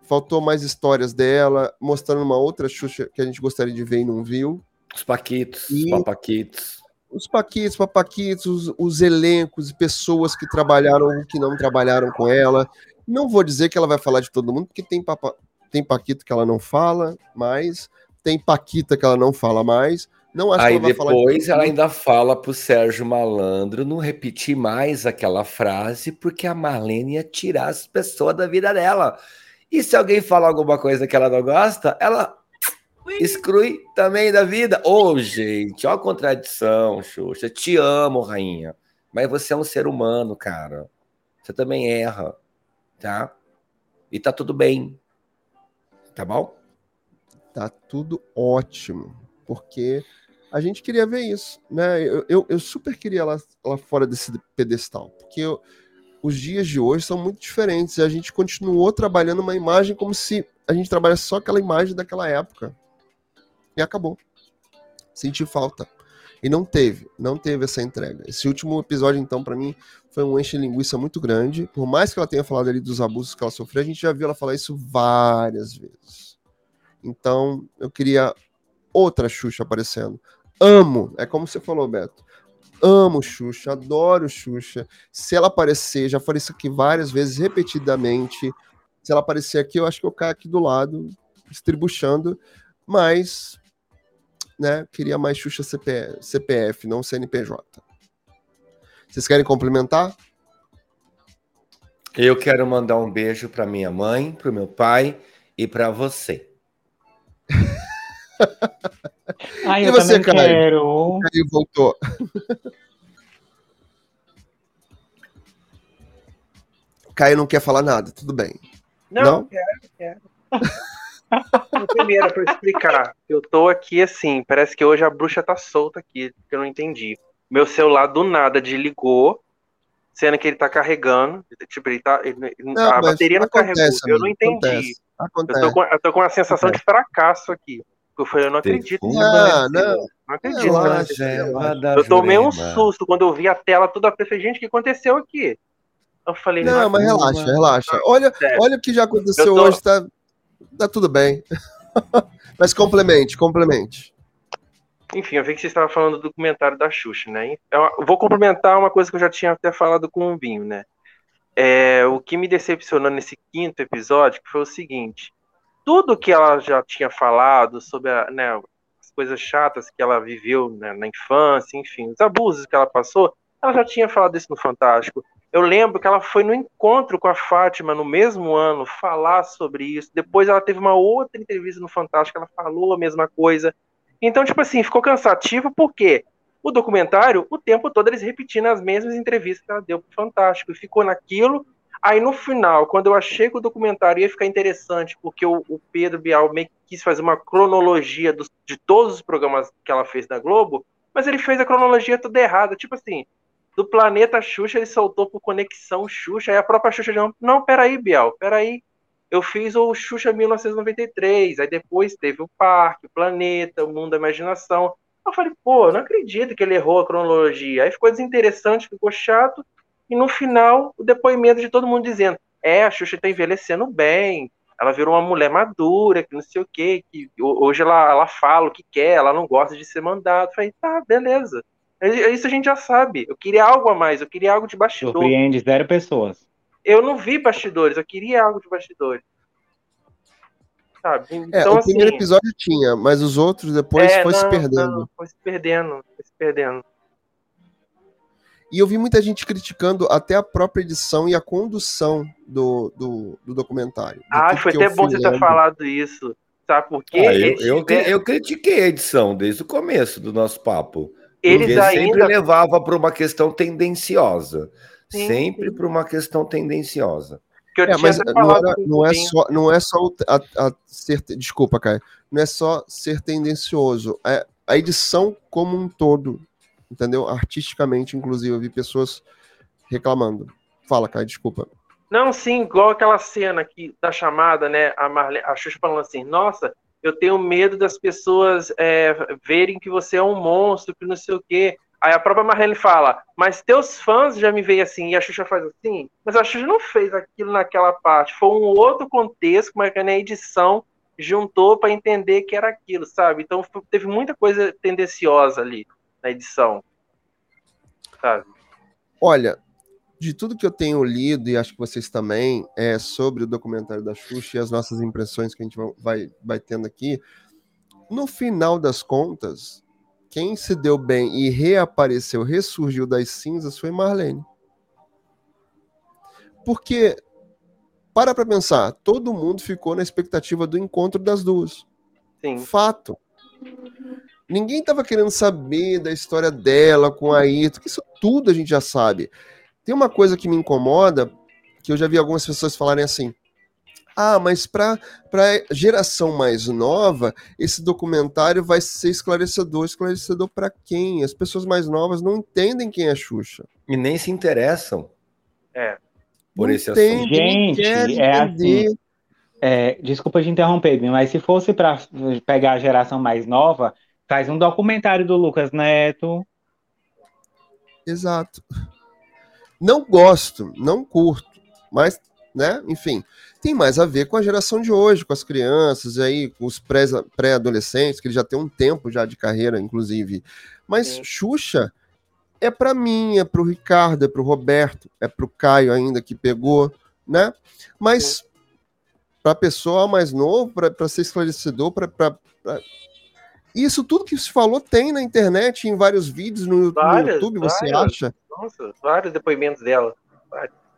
Faltou mais histórias dela, mostrando uma outra Xuxa que a gente gostaria de ver e não viu. Os Paquitos, E- os Papaquitos. Os Paquitos, Papaquitos, os, os elencos, pessoas que trabalharam ou que não trabalharam com ela. Não vou dizer que ela vai falar de todo mundo, porque tem, papa, tem Paquito que ela não fala mais, tem Paquita que ela não fala mais. Não acho Aí que ela vai falar de depois ela ainda fala pro Sérgio Malandro não repetir mais aquela frase, porque a Marlene ia tirar as pessoas da vida dela. E se alguém falar alguma coisa que ela não gosta, ela exclui também da vida. Ô, gente, ó a contradição, Xuxa. Te amo, rainha. Mas você é um ser humano, cara. Você também erra, tá? E tá tudo bem. Tá bom? Tá tudo ótimo, porque a gente queria ver isso, né? Eu, eu, eu super queria ela lá fora desse pedestal, porque eu- os dias de hoje são muito diferentes e a gente continuou trabalhando uma imagem como se a gente trabalhasse só aquela imagem daquela época. E acabou. Senti falta. E não teve, não teve essa entrega. Esse último episódio, então, pra mim, foi um enche-linguiça muito grande. Por mais que ela tenha falado ali dos abusos que ela sofreu, a gente já viu ela falar isso várias vezes. Então, eu queria outra Xuxa aparecendo. Amo, é como você falou, Beto. Amo Xuxa, adoro Xuxa. Se ela aparecer, já falei isso aqui várias vezes, repetidamente. Se ela aparecer aqui, eu acho que eu caio aqui do lado, estribuchando. Mas, né, queria mais Xuxa CP CPF, não CNPJ. Vocês querem complementar? Eu quero mandar um beijo para minha mãe, para o meu pai e para você. Ai, E eu você, também Caio? quero. Aí voltou. Caio não quer falar nada, tudo bem. Não, Não? quero, quero. Primeiro, para explicar, eu tô aqui assim, parece que hoje a bruxa tá solta aqui, que eu não entendi. Meu celular do nada desligou, sendo que ele tá carregando. Tipo, ele tá. ele- Não, a bateria não acontece, carregou. Eu não amigo, entendi. acontece. Eu Acontece. tô, com, eu tô com uma sensação de fracasso aqui. Eu falei, eu não acredito. Não, não. Não acredito. Relaxa, relaxa. Eu tomei um susto quando eu vi a tela toda. Falei, gente, o que aconteceu aqui? Eu falei, Não, mas relaxa, relaxa. Olha, Sério. olha o que já aconteceu Eu tô- hoje, tá, tá tudo bem. Mas complemente, complemente. Enfim, eu vi que você estava falando do documentário da Xuxa, né? Eu vou complementar uma coisa que eu já tinha até falado com o Vinho, né? É, o que me decepcionou nesse quinto episódio foi o seguinte: tudo que ela já tinha falado sobre a, né, as coisas chatas que ela viveu né, na infância, enfim, os abusos que ela passou, ela já tinha falado isso no Fantástico. Eu lembro que ela foi no encontro com a Fátima no mesmo ano falar sobre isso. Depois ela teve uma outra entrevista no Fantástico, ela falou a mesma coisa. Então, tipo assim, ficou cansativo porque o documentário, o tempo todo eles repetindo as mesmas entrevistas que ela deu pro Fantástico e ficou naquilo. Aí no final, quando eu achei que o documentário ia ficar interessante, porque o, o Pedro Bial meio que quis fazer uma cronologia de todos os programas que ela fez na Globo, mas ele fez a cronologia toda errada. Tipo assim, do planeta Xuxa ele soltou por conexão Xuxa, aí a própria Xuxa disse, não, peraí, Bial, peraí. Eu fiz o Xuxa 1993, aí depois teve o Parque, o Planeta, o Mundo da Imaginação. Eu falei, pô, não acredito que ele errou a cronologia. Aí ficou desinteressante, ficou chato. E no final, o depoimento de todo mundo dizendo: é, a Xuxa tá envelhecendo bem, ela virou uma mulher madura, que não sei o quê, que ho- hoje ela, ela fala o que quer, ela não gosta de ser mandada. Falei, tá, beleza. Isso a gente já sabe. Eu queria algo a mais, eu queria algo de bastidor. Surpreende zero pessoas. Eu não vi bastidores, eu queria algo de bastidores. Sabe? É, Então, o primeiro assim, episódio tinha, mas os outros depois é, foi se não, perdendo. não, foi se perdendo, foi se perdendo. E eu vi muita gente criticando até a própria edição e a condução do, do, do documentário. De Ah, foi até bom você ter falado isso. Sabe por quê? Ah, eu, eu, tiveram- eu critiquei a edição desde o começo do nosso papo. eles porque sempre ainda. levava para uma questão tendenciosa. Sim, sempre sim. para uma questão tendenciosa. que eu É, tinha mas não, era- não é Rubinho. só, não é só a, a ser, desculpa, Caio, não é só ser tendencioso, é a edição como um todo, entendeu? Artisticamente, inclusive, eu vi pessoas reclamando. Fala, Caio, desculpa. Não, sim, igual aquela cena aqui da chamada, né? A, Marle... a Xuxa falando assim: Nossa, eu tenho medo das pessoas é, verem que você é um monstro, que não sei o quê. Aí a própria Marlene fala: Mas teus fãs já me veem assim. E a Xuxa faz assim. Mas a Xuxa não fez aquilo naquela parte. Foi um outro contexto, mas que na edição juntou para entender que era aquilo, sabe? Então teve muita coisa tendenciosa ali na edição. Sabe? Olha, de tudo que eu tenho lido, e acho que vocês também, é sobre o documentário da Xuxa e as nossas impressões que a gente vai, vai tendo aqui, no final das contas, quem se deu bem e reapareceu, ressurgiu das cinzas foi Marlene. Porque, para pra pensar, todo mundo ficou na expectativa do encontro das duas. Sim. Fato. Ninguém estava querendo saber da história dela com a Ayrton, isso tudo a gente já sabe. Tem uma coisa que me incomoda, que eu já vi algumas pessoas falarem assim: ah, mas para a geração mais nova, esse documentário vai ser esclarecedor. Esclarecedor para quem? As pessoas mais novas não entendem quem é Xuxa. E nem se interessam É. por Não esse tem, assunto. Gente, é entender. É, desculpa te interromper, mas se fosse para pegar a geração mais nova, faz um documentário do Lucas Neto. Exato. Não gosto, não curto, mas, né, enfim, tem mais a ver com a geração de hoje, com as crianças aí, com os pré- pré-adolescentes, que eles já têm um tempo já de carreira, inclusive. Mas Sim. Xuxa é para mim, é pro Ricardo, é pro Roberto, é pro Caio ainda que pegou, né? Mas para pessoa mais novo, para ser esclarecedor, para isso tudo que se falou tem na internet, em vários vídeos no, no Várias, YouTube, você várias. acha? Nossa, vários depoimentos dela.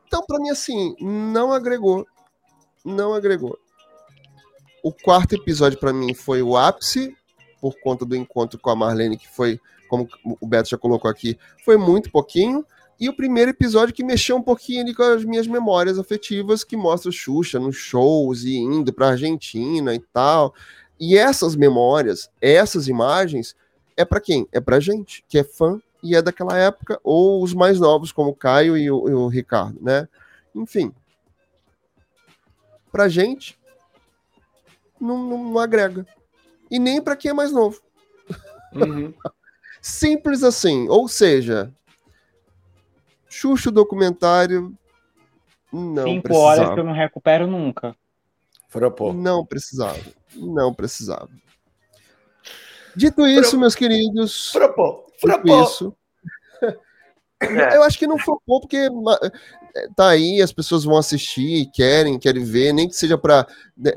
Então, pra mim, assim, não agregou. Não agregou. O quarto episódio, pra mim, foi o ápice, por conta do encontro com a Marlene, que foi, como o Beto já colocou aqui, foi muito pouquinho. E o primeiro episódio que mexeu um pouquinho ali com as minhas memórias afetivas, que mostra o Xuxa nos shows e indo pra Argentina e tal. E essas memórias, essas imagens, é pra quem? É pra gente, que é fã e é daquela época, ou os mais novos, como o Caio e o, e o Ricardo, né? Enfim. Pra gente, não, não, não agrega. E nem para quem é mais novo. Uhum. Simples assim. Ou seja, Xuxa o documentário. Não Cinco precisava. horas que eu não recupero nunca. Propô. Não precisava. Não precisava. Dito isso, meus queridos. Propô. Dito Propô. isso. É. Eu acho que não flopou, porque ma- tá aí, as pessoas vão assistir, querem, querem ver, nem que seja para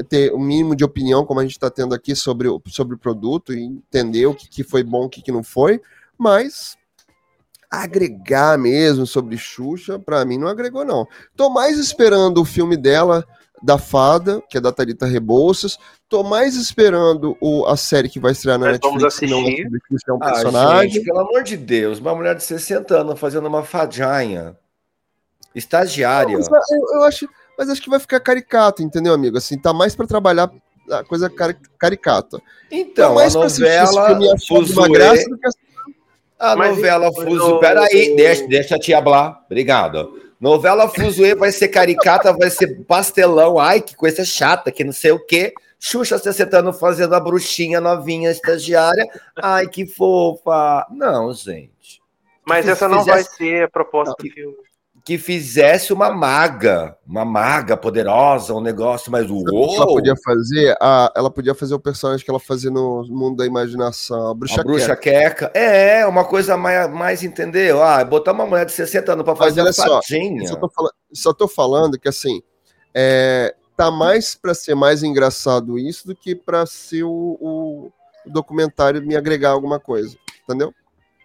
ter o mínimo de opinião, como a gente está tendo aqui sobre o, sobre o produto, e entender o que, que foi bom, o que, que não foi, mas agregar mesmo sobre Xuxa, para mim não agregou, não. Tô mais esperando o filme dela, da Fada, que é da Thalita Rebouças, tô mais esperando o, a série que vai estrear na Nós vamos Netflix, não é assistir. sobre Xuxa, é um Ah, personagem. gente, pelo amor de Deus, uma mulher de 60 anos fazendo uma fadinha. Estagiária. Mas eu, eu acho, mas acho que vai ficar caricato, entendeu, amigo? Assim, tá mais pra trabalhar a coisa cari- caricata. Então, tá a mais esse novela uma Fuzuê, graça do que a Mas novela e- Fuzuê, o- peraí, deixa, deixa a tia Blá, obrigado. Novela Fuzuê vai ser caricata, vai ser pastelão, ai, que coisa chata, que não sei o quê. Xuxa 60 anos fazendo a bruxinha novinha, estagiária, ai, que fofa. Não, gente. Mas essa não vai fizesse- ser a proposta do filme. Que fizesse uma maga, uma maga poderosa, um negócio mais Sabe o ela podia fazer? A, ela podia fazer o personagem que ela fazia no mundo da imaginação, a bruxa, A bruxa Queca. É, uma coisa mais, mais entendeu? Ah, botar uma mulher de 60 anos pra Mas fazer uma só, fadinha. Só tô, falando, só tô falando que assim, é, tá mais pra ser mais engraçado isso do que pra ser o, o documentário me agregar alguma coisa, entendeu?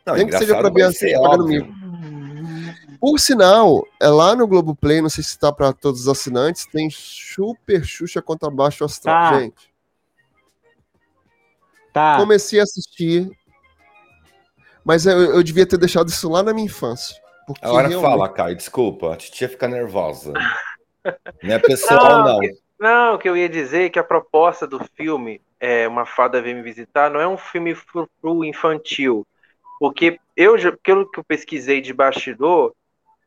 Não, nem que seja Bianca ser, pagando óbvio. Por sinal, é lá no Globoplay, não sei se tá para todos os assinantes, tem Super Xuxa contra Baixo Astral. Tá. Gente, Tá. comecei a assistir, mas eu, eu devia ter deixado isso lá na minha infância. Porque Agora realmente- fala, Caio, desculpa, a titia fica nervosa. Não é pessoal, não. Não, o que eu ia dizer é que a proposta do filme, é, Uma Fada Vem Me Visitar, não é um filme pro, pro infantil. Porque eu, já- pelo que eu pesquisei de bastidor,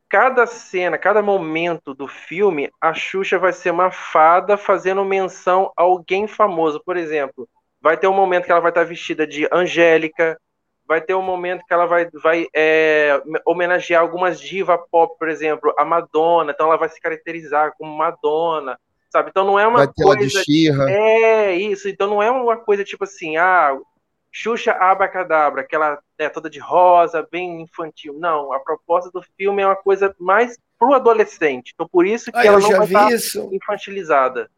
cada cena, cada momento do filme, a Xuxa vai ser uma fada fazendo menção a alguém famoso. Por exemplo, vai ter um momento que ela vai estar vestida de Angélica, vai ter um momento que ela vai, vai é, homenagear algumas divas pop, por exemplo, a Madonna, então ela vai se caracterizar como Madonna, sabe? Então não é uma vai ter de coisa Xirra. é, isso. Então não é uma coisa tipo assim, ah, Xuxa Abacadabra, aquela né, toda de rosa, bem infantil. Não, a proposta do filme é uma coisa mais pro adolescente. Então por isso que Ah, ela não já vai estar isso. infantilizada.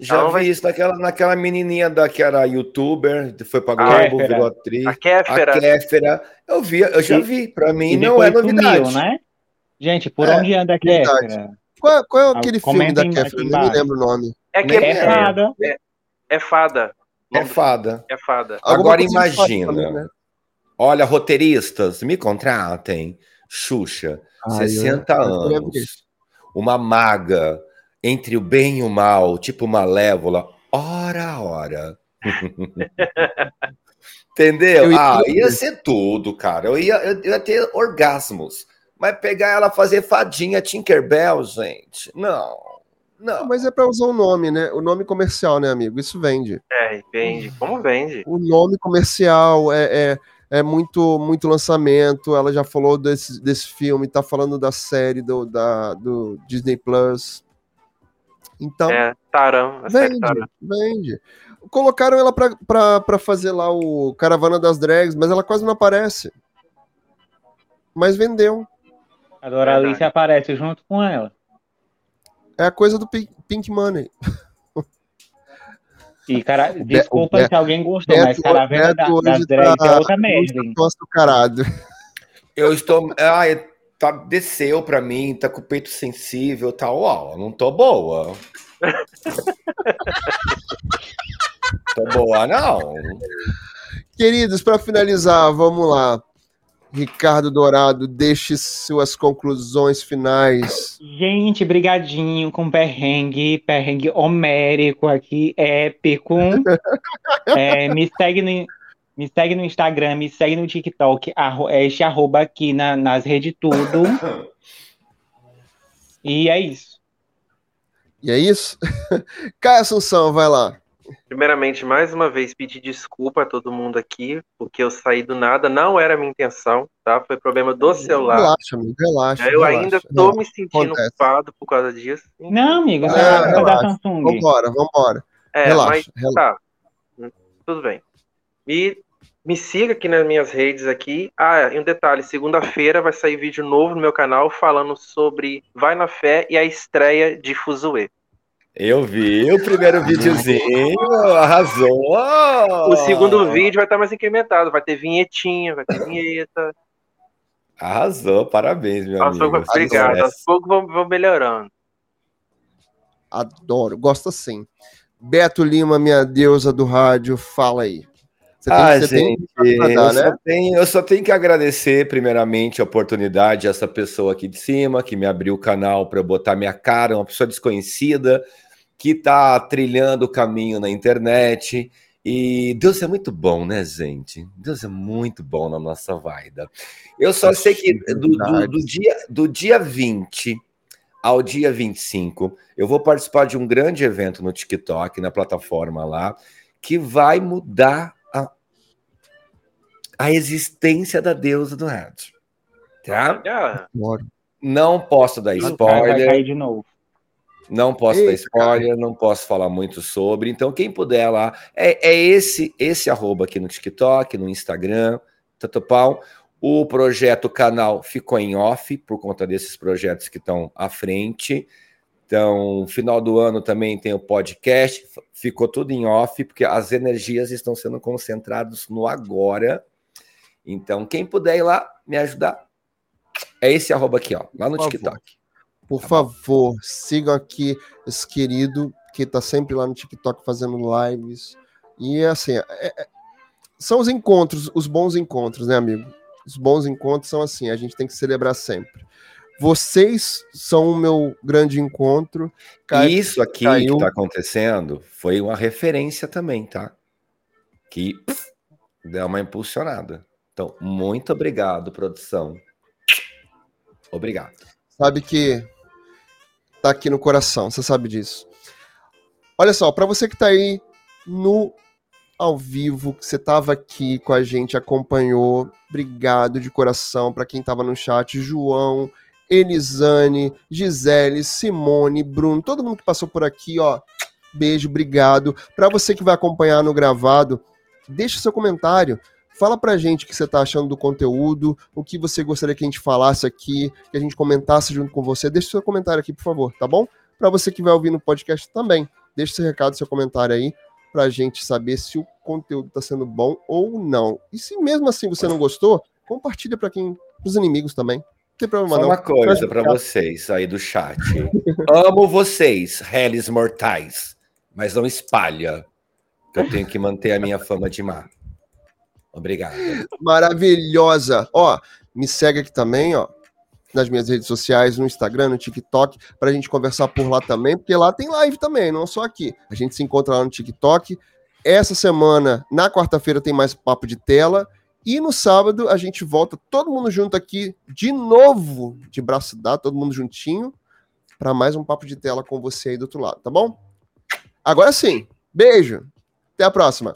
Já Ela vi vai- isso naquela, naquela menininha da, que era youtuber, foi pra A Globo, Kéfera. virou atriz. A A Kéfera, Kéfera. Eu vi, eu já vi. Pra mim E não é novidade. sumiu, né? Gente, por É, onde anda a verdade. Kéfera? Qual, qual é Ah, aquele filme da Kéfera? nem me lembro o nome. é que É é, fada. é fada. É fada. É fada. Agora imagina. também, né? Olha, roteiristas, me contratem. Xuxa, Ai, eu- 60 eu anos. Uma maga entre o bem e o mal, tipo Malévola, hora a hora. Entendeu? Eu ia- ah, ia ser tudo, cara. Eu ia, eu ia ter orgasmos. Mas pegar ela fazer fadinha Tinkerbell, gente. Não. Não. Mas é pra usar o nome, né? O nome comercial, né, amigo? Isso vende. É, vende. Como vende? O nome comercial é, é, é muito, muito lançamento. Ela já falou desse, desse filme, tá falando da série do, da, do Disney Plus. Então, É, Taram. A série vende, Taram. vende. Colocaram ela pra, pra, pra fazer lá o Caravana das Drags, mas ela quase não aparece. Mas vendeu. A Doralice Verdade. aparece junto com ela. É a coisa do Pink, Pink Money. E, cara, desculpa se alguém gostou, Beto- mas Caravana da, Beto das hoje Drags tá- é outra merda, hein? Nossa, caralho. Eu estou. Ai, tá, desceu pra mim, tá com o peito sensível, tá. Uau, não tô boa. tô boa, não. Queridos, para finalizar, vamos lá. Ricardo Dourado, deixe suas conclusões finais. Gente, brigadinho com perrengue, perrengue homérico aqui, épico. É, me segue no, Me segue no Instagram, me segue no TikTok, arro, este arroba aqui na, nas redes tudo. e é isso. E é isso? Caio Assunção, vai lá. Primeiramente, mais uma vez, pedir desculpa a todo mundo aqui, porque eu saí do nada, não era a minha intenção, tá? Foi problema do celular. Relaxa, amigo, relaxa. eu relaxa, ainda tô relaxa. me sentindo Acontece. culpado por causa disso. Não, amigo, você é culpa da. Samsung. Vambora, vambora. É, relaxa, mas relaxa. tá. Tudo bem. E me siga aqui nas minhas redes aqui. Ah, e um detalhe, segunda-feira vai sair vídeo novo no meu canal falando sobre Vai na Fé e a estreia de Fuzue. Eu vi o primeiro videozinho, arrasou. O segundo vídeo vai estar mais incrementado, vai ter vinhetinha, vai ter vinheta. Arrasou, parabéns, meu amigo. obrigado. Aos poucos vão, vão melhorando. Adoro, gosto assim. Beto Lima, minha deusa do rádio, fala aí. Você ah, você gente, dar, eu, né? só tenho, eu só tenho que agradecer, primeiramente, a oportunidade, essa pessoa aqui de cima, que me abriu o canal para eu botar minha cara, uma pessoa desconhecida, que está trilhando o caminho na internet. E Deus é muito bom, né, gente? Deus é muito bom na nossa vaida. Eu só sei que do, do, do dia, do dia 20 ao dia 25, eu vou participar de um grande evento no TikTok, na plataforma lá, que vai mudar a, a existência da deusa do rádio. Tá? Ah. Não posso dar cara vai spoiler, cair de novo. Não posso dar Eita, spoiler, não posso falar muito sobre. Então, quem puder lá, é, é esse esse arroba aqui no TikTok, no Instagram, Tatopau. O projeto o canal ficou em off por conta desses projetos que estão à frente. Então, final do ano também tem o podcast, ficou tudo em off, porque as energias estão sendo concentradas no agora. Então, quem puder ir lá me ajudar, é esse arroba aqui, ó, lá no. TikTok. Por favor, sigam aqui esse querido que tá sempre lá no TikTok fazendo lives. E assim, é- é- são os encontros, os bons encontros, né, amigo? Os bons encontros são assim, a gente tem que celebrar sempre. Vocês são o meu grande encontro. Caio- Isso aqui caiu. que está acontecendo foi uma referência também, tá? Que pff, deu uma impulsionada. Então, muito obrigado, produção. Obrigado. sabe que tá aqui no coração, você sabe disso. Olha só, para você que tá aí no ao vivo, que você tava aqui com a gente, acompanhou, obrigado de coração para quem tava no chat, João, Elisane, Gisele, Simone, Bruno, todo mundo que passou por aqui, ó. Beijo, obrigado. Para você que vai acompanhar no gravado, deixa seu comentário. Fala pra gente o que você tá achando do conteúdo, o que você gostaria que a gente falasse aqui, que a gente comentasse junto com você. Deixa seu comentário aqui, por favor, tá bom? Para você que vai ouvir no podcast também, deixa seu recado, seu comentário aí, pra gente saber se o conteúdo tá sendo bom ou não. E se mesmo assim você não gostou, compartilha para quem, pros inimigos também. Não tem problema Só não. uma coisa para vocês aí do chat. Amo vocês, réis mortais, mas não espalha, que eu tenho que manter a minha fama de má. Obrigado. maravilhosa. Ó, me segue aqui também, ó, nas minhas redes sociais, no Instagram, no TikTok, pra gente conversar por lá também, porque lá tem live também, não só aqui. A gente se encontra lá no TikTok. Essa semana, na quarta-feira, tem mais papo de tela. E no sábado, a gente volta todo mundo junto aqui, de novo, de braço dado, todo mundo juntinho, para mais um papo de tela com você aí do outro lado, tá bom? Agora sim, beijo. Até a próxima.